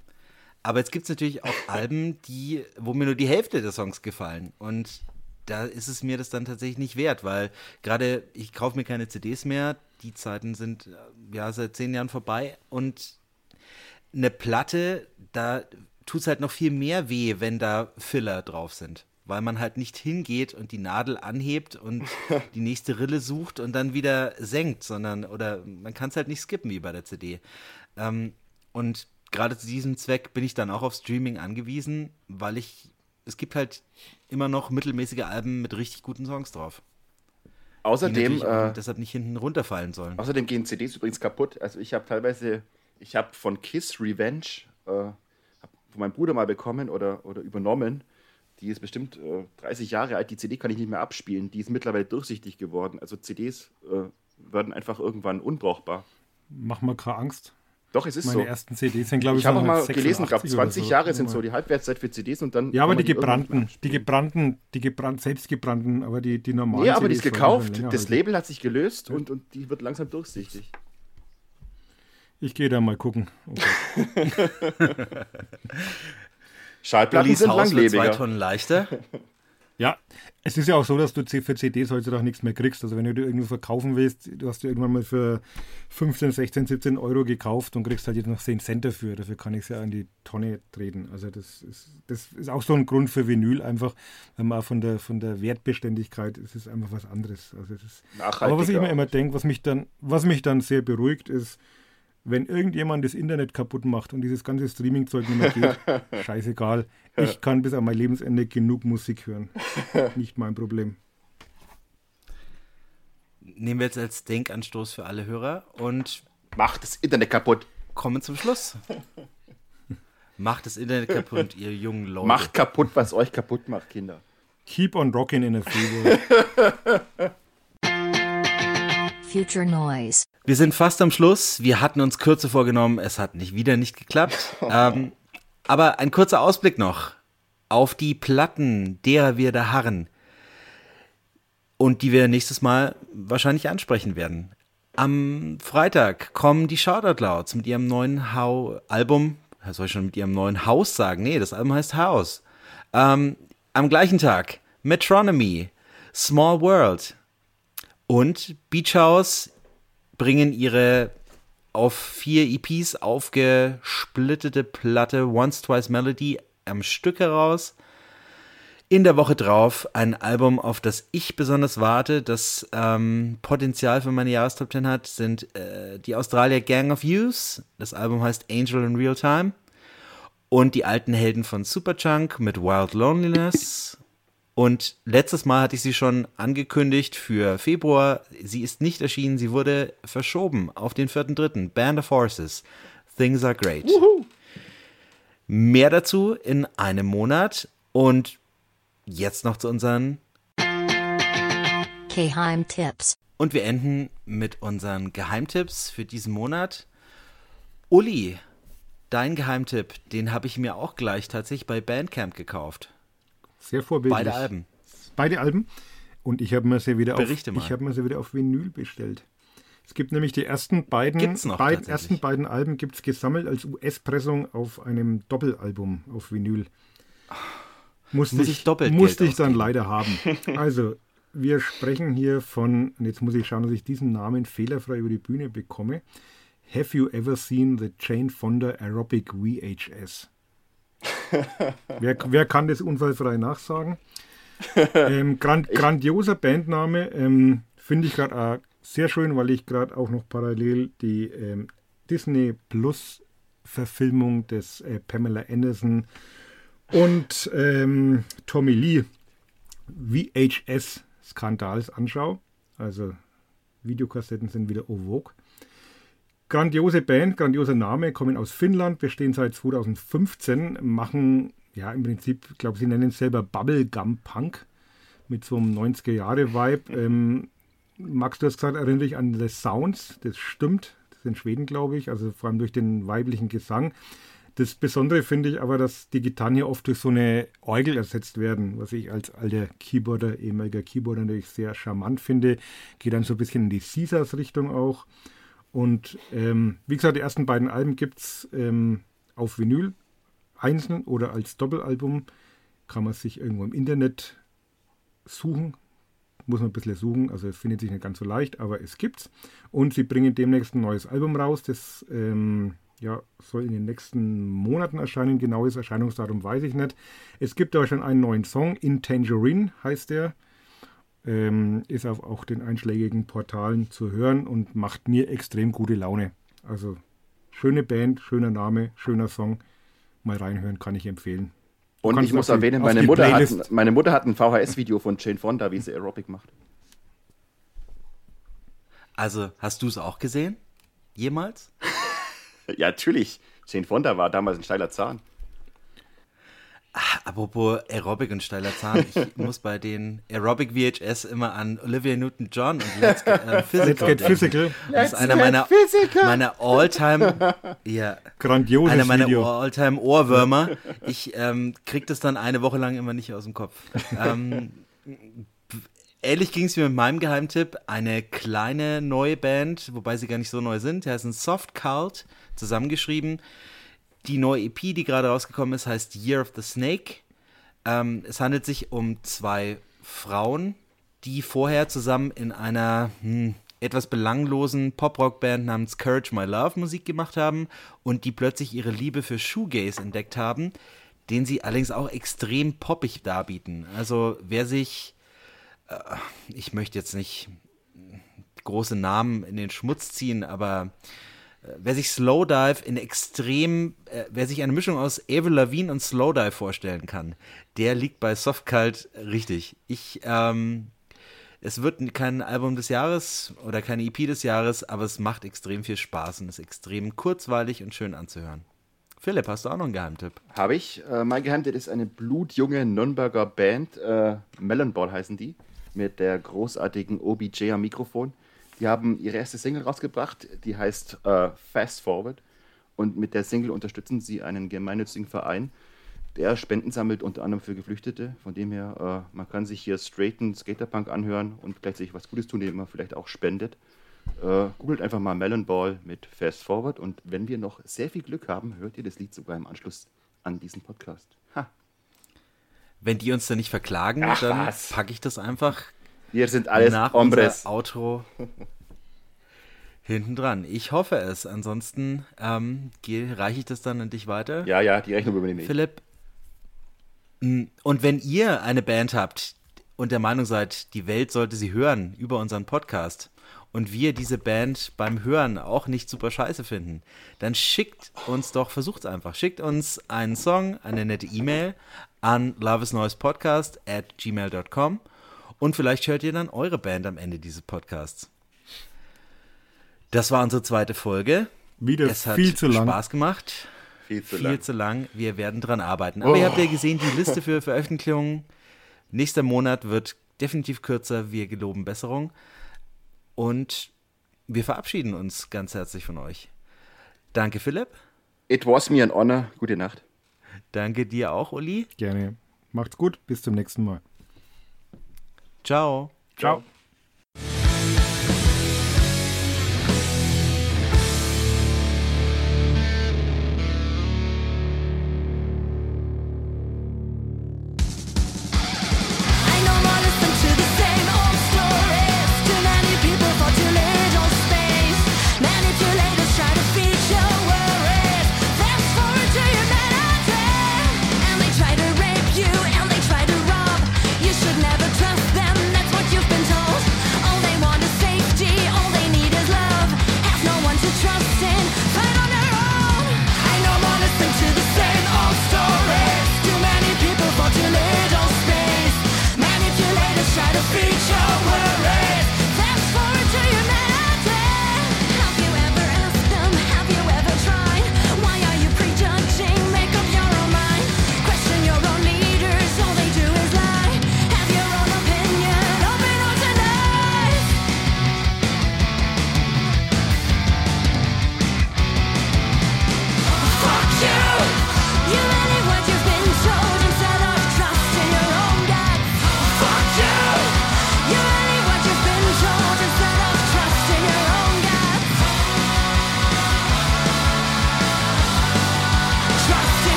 Aber jetzt gibt es natürlich auch Alben, die, wo mir nur die Hälfte der Songs gefallen. Und da ist es mir das dann tatsächlich nicht wert, weil gerade ich kaufe mir keine CDs mehr. Die Zeiten sind äh, ja seit zehn Jahren vorbei. Und eine Platte, da tut es halt noch viel mehr weh, wenn da Filler drauf sind. Weil man halt nicht hingeht und die Nadel anhebt und die nächste Rille sucht und dann wieder senkt, sondern, oder man kann es halt nicht skippen wie bei der CD. Ähm, und gerade zu diesem Zweck bin ich dann auch auf Streaming angewiesen, weil ich, es gibt halt immer noch mittelmäßige Alben mit richtig guten Songs drauf.
Außerdem, äh,
deshalb nicht hinten runterfallen sollen.
außerdem gehen CDs übrigens kaputt. Also ich habe teilweise, ich habe von Kiss Revenge, äh, von meinem Bruder mal bekommen oder, oder übernommen. Die ist bestimmt äh, 30 Jahre alt. Die CD kann ich nicht mehr abspielen. Die ist mittlerweile durchsichtig geworden. Also CDs äh, werden einfach irgendwann unbrauchbar.
Mach mal keine Angst.
Doch, es ist
Meine
so.
ersten CDs sind, glaube ich,
Ich habe mal
86
gelesen, glaube
oder
20
so.
Jahre sind so die Halbwertszeit für CDs und dann.
Ja, aber die gebrannten, die gebrannten, die gebrannt, selbst gebrannten, aber die, die normalen
Nee, aber die ist
CDs sollen schon
gekauft. Das
halten.
Label hat sich gelöst und, und die wird langsam durchsichtig.
Ich gehe da mal gucken. Okay.
Schallplatten
Ulis
sind
Haus wird zwei
langlebiger.
Tonnen leichter.
Ja, es ist ja auch so, dass du für CDs heutzutage nichts mehr kriegst. Also wenn du irgendwo verkaufen willst, du hast die irgendwann mal für 15, 16, 17 Euro gekauft und kriegst halt jetzt noch 10 Cent dafür. Dafür kann ich es ja in die Tonne treten. Also das ist, das ist auch so ein Grund für Vinyl einfach, wenn man auch von der, von der Wertbeständigkeit, es ist einfach was anderes. Also das ist, aber was ich mir immer denke, was mich dann, was mich dann sehr beruhigt, ist, wenn irgendjemand das Internet kaputt macht und dieses ganze Streaming-Zeug nicht mehr geht, scheißegal. Ich kann bis an mein Lebensende genug Musik hören. Nicht mein Problem.
Nehmen wir jetzt als Denkanstoß für alle Hörer und
Macht das Internet kaputt.
kommen zum Schluss. Macht das Internet kaputt, ihr jungen Leute.
Macht kaputt, was euch kaputt macht, Kinder.
Keep on rocking in a free world.
Future Noise.
Wir sind fast am Schluss. Wir hatten uns Kürze vorgenommen. Es hat nicht wieder nicht geklappt. ähm, aber ein kurzer Ausblick noch auf die Platten, derer wir da harren und die wir nächstes Mal wahrscheinlich ansprechen werden. Am Freitag kommen die Shoutout Louds mit ihrem neuen Hau Album. Soll ich schon mit ihrem neuen Haus sagen? Nee, das Album heißt House. Ähm, am gleichen Tag Metronomy, Small World und Beach House bringen ihre auf vier EPs aufgesplittete Platte Once Twice Melody am Stück heraus. In der Woche drauf ein Album, auf das ich besonders warte, das ähm, Potenzial für meine Jahrestop 10 hat, sind äh, die Australier Gang of Youths. Das Album heißt Angel in Real Time. Und die alten Helden von Superchunk mit Wild Loneliness. Und letztes Mal hatte ich sie schon angekündigt für Februar. Sie ist nicht erschienen, sie wurde verschoben auf den 4.3. Band of Horses. Things are great. Mehr dazu in einem Monat. Und jetzt noch zu unseren.
Geheimtipps.
Und wir enden mit unseren Geheimtipps für diesen Monat. Uli, dein Geheimtipp, den habe ich mir auch gleich tatsächlich bei Bandcamp gekauft.
Sehr vorbildlich.
Beide Alben.
Beide Alben. Und ich habe mir sie wieder
Berichte
auf,
mal.
ich habe mir sie wieder auf Vinyl bestellt. Es gibt nämlich die ersten beiden,
Gibt's tatsächlich?
ersten beiden Alben gibt es gesammelt als US-Pressung auf einem Doppelalbum auf Vinyl. Musste
Muss ich doppelt
musste
Geld
ich dann
ausgeben.
leider haben. Also, wir sprechen hier von, und jetzt muss ich schauen, dass ich diesen Namen fehlerfrei über die Bühne bekomme. Have you ever seen the Jane Fonda Aerobic VHS? Wer, wer kann das unfallfrei nachsagen? ähm, grand, grandioser Bandname, ähm, finde ich gerade auch sehr schön, weil ich gerade auch noch parallel die ähm, Disney Plus Verfilmung des äh, Pamela Anderson und ähm, Tommy Lee VHS Skandals anschaue. Also Videokassetten sind wieder au vogue. Grandiose Band, grandioser Name, kommen aus Finnland, bestehen seit 2015, machen ja im Prinzip, glaube sie nennen es selber Bubblegum Punk mit so einem 90er-Jahre-Vibe. Ähm, Max, du hast gesagt, erinnere dich an The Sounds, das stimmt, das ist in Schweden, glaube ich, also vor allem durch den weiblichen Gesang. Das Besondere finde ich aber, dass die Gitarren hier oft durch so eine Orgel ersetzt werden, was ich als alter Keyboarder, ehemaliger Keyboarder natürlich sehr charmant finde. Geht dann so ein bisschen in die Caesars-Richtung auch. Und ähm, wie gesagt, die ersten beiden Alben gibt es ähm, auf Vinyl, einzeln oder als Doppelalbum. Kann man sich irgendwo im Internet suchen. Muss man ein bisschen suchen, also es findet sich nicht ganz so leicht, aber es gibt's. Und sie bringen demnächst ein neues Album raus, das ähm, ja, soll in den nächsten Monaten erscheinen. Genaues Erscheinungsdatum weiß ich nicht. Es gibt aber schon einen neuen Song, In Tangerine heißt der. Ähm, ist auf auch den einschlägigen Portalen zu hören und macht mir extrem gute Laune. Also schöne Band, schöner Name, schöner Song. Mal reinhören kann ich empfehlen. Du
Und ich muss erwähnen, meine Mutter, hat, meine Mutter hat ein VHS-Video von Jane Fonda, wie sie Aerobic macht.
Also, hast du es auch gesehen? Jemals?
Ja, natürlich. Jane Fonda war damals ein steiler Zahn.
Apropos Aerobic und steiler Zahn, ich muss bei den Aerobic VHS immer an Olivia Newton-John und Let's Get, äh, Physical
Let's Get. Physical.
Das ist einer meiner, meiner All-Time, ja,
Grandioses
einer meiner
Video.
All-Time Ohrwürmer. Ich ähm, krieg das dann eine Woche lang immer nicht aus dem Kopf. Ähm, ähnlich ging es mir mit meinem Geheimtipp. Eine kleine neue Band, wobei sie gar nicht so neu sind. Die heißen Soft Cult, zusammengeschrieben. Die neue EP, die gerade rausgekommen ist, heißt Year of the Snake. Ähm, es handelt sich um zwei Frauen, die vorher zusammen in einer hm, etwas belanglosen Pop-Rock-Band namens Courage My Love Musik gemacht haben und die plötzlich ihre Liebe für Shoegaze entdeckt haben, den sie allerdings auch extrem poppig darbieten. Also wer sich, äh, ich möchte jetzt nicht große Namen in den Schmutz ziehen, aber wer sich Slowdive in extrem, äh, wer sich eine Mischung aus Avril Lavigne und Slowdive vorstellen kann, der liegt bei Softcult richtig. Ich, ähm, es wird kein Album des Jahres oder keine EP des Jahres, aber es macht extrem viel Spaß und ist extrem kurzweilig und schön anzuhören. Philipp, hast du auch noch einen Geheimtipp?
Habe ich. Äh, mein Geheimtipp ist eine blutjunge Nürnberger Band. Äh, Melonball heißen die. Mit der großartigen OBJ am Mikrofon. Die haben ihre erste Single rausgebracht. Die heißt äh, Fast Forward. Und mit der Single unterstützen sie einen gemeinnützigen Verein, der Spenden sammelt, unter anderem für Geflüchtete. Von dem her, äh, man kann sich hier straighten Skaterpunk anhören und gleichzeitig was Gutes tun, indem man vielleicht auch spendet. Äh, googelt einfach mal Melon Ball mit Fast Forward und wenn wir noch sehr viel Glück haben, hört ihr das Lied sogar im Anschluss an diesen Podcast. Ha.
Wenn die uns da nicht verklagen,
Ach,
dann packe ich das einfach
Wir sind alles
nach
Hombres.
Outro hinten dran. Ich hoffe es. Ansonsten ähm, reiche ich das dann an dich weiter.
Ja, ja, die Rechnung übernehme ich.
Philipp. Und wenn ihr eine Band habt und der Meinung seid, die Welt sollte sie hören über unseren Podcast und wir diese Band beim Hören auch nicht super scheiße finden, dann schickt uns doch, versucht einfach, schickt uns einen Song, eine nette E-Mail an loveisnoisepodcast at gmail.com und vielleicht hört ihr dann eure Band am Ende dieses Podcasts. Das war unsere zweite Folge.
Wieder
Es hat
viel zu lang.
Spaß gemacht
Viel zu
viel
lang.
zu lang. Wir werden dran arbeiten. Aber ihr habt ja gesehen, die Liste für Veröffentlichungen. Nächster Monat wird definitiv kürzer. Wir geloben Besserung. Und wir verabschieden uns ganz herzlich von euch. Danke, Philipp.
It was me an honor. Gute Nacht.
Danke dir auch, Uli.
Gerne. Macht's gut, bis zum nächsten Mal.
Ciao.
Ciao.
I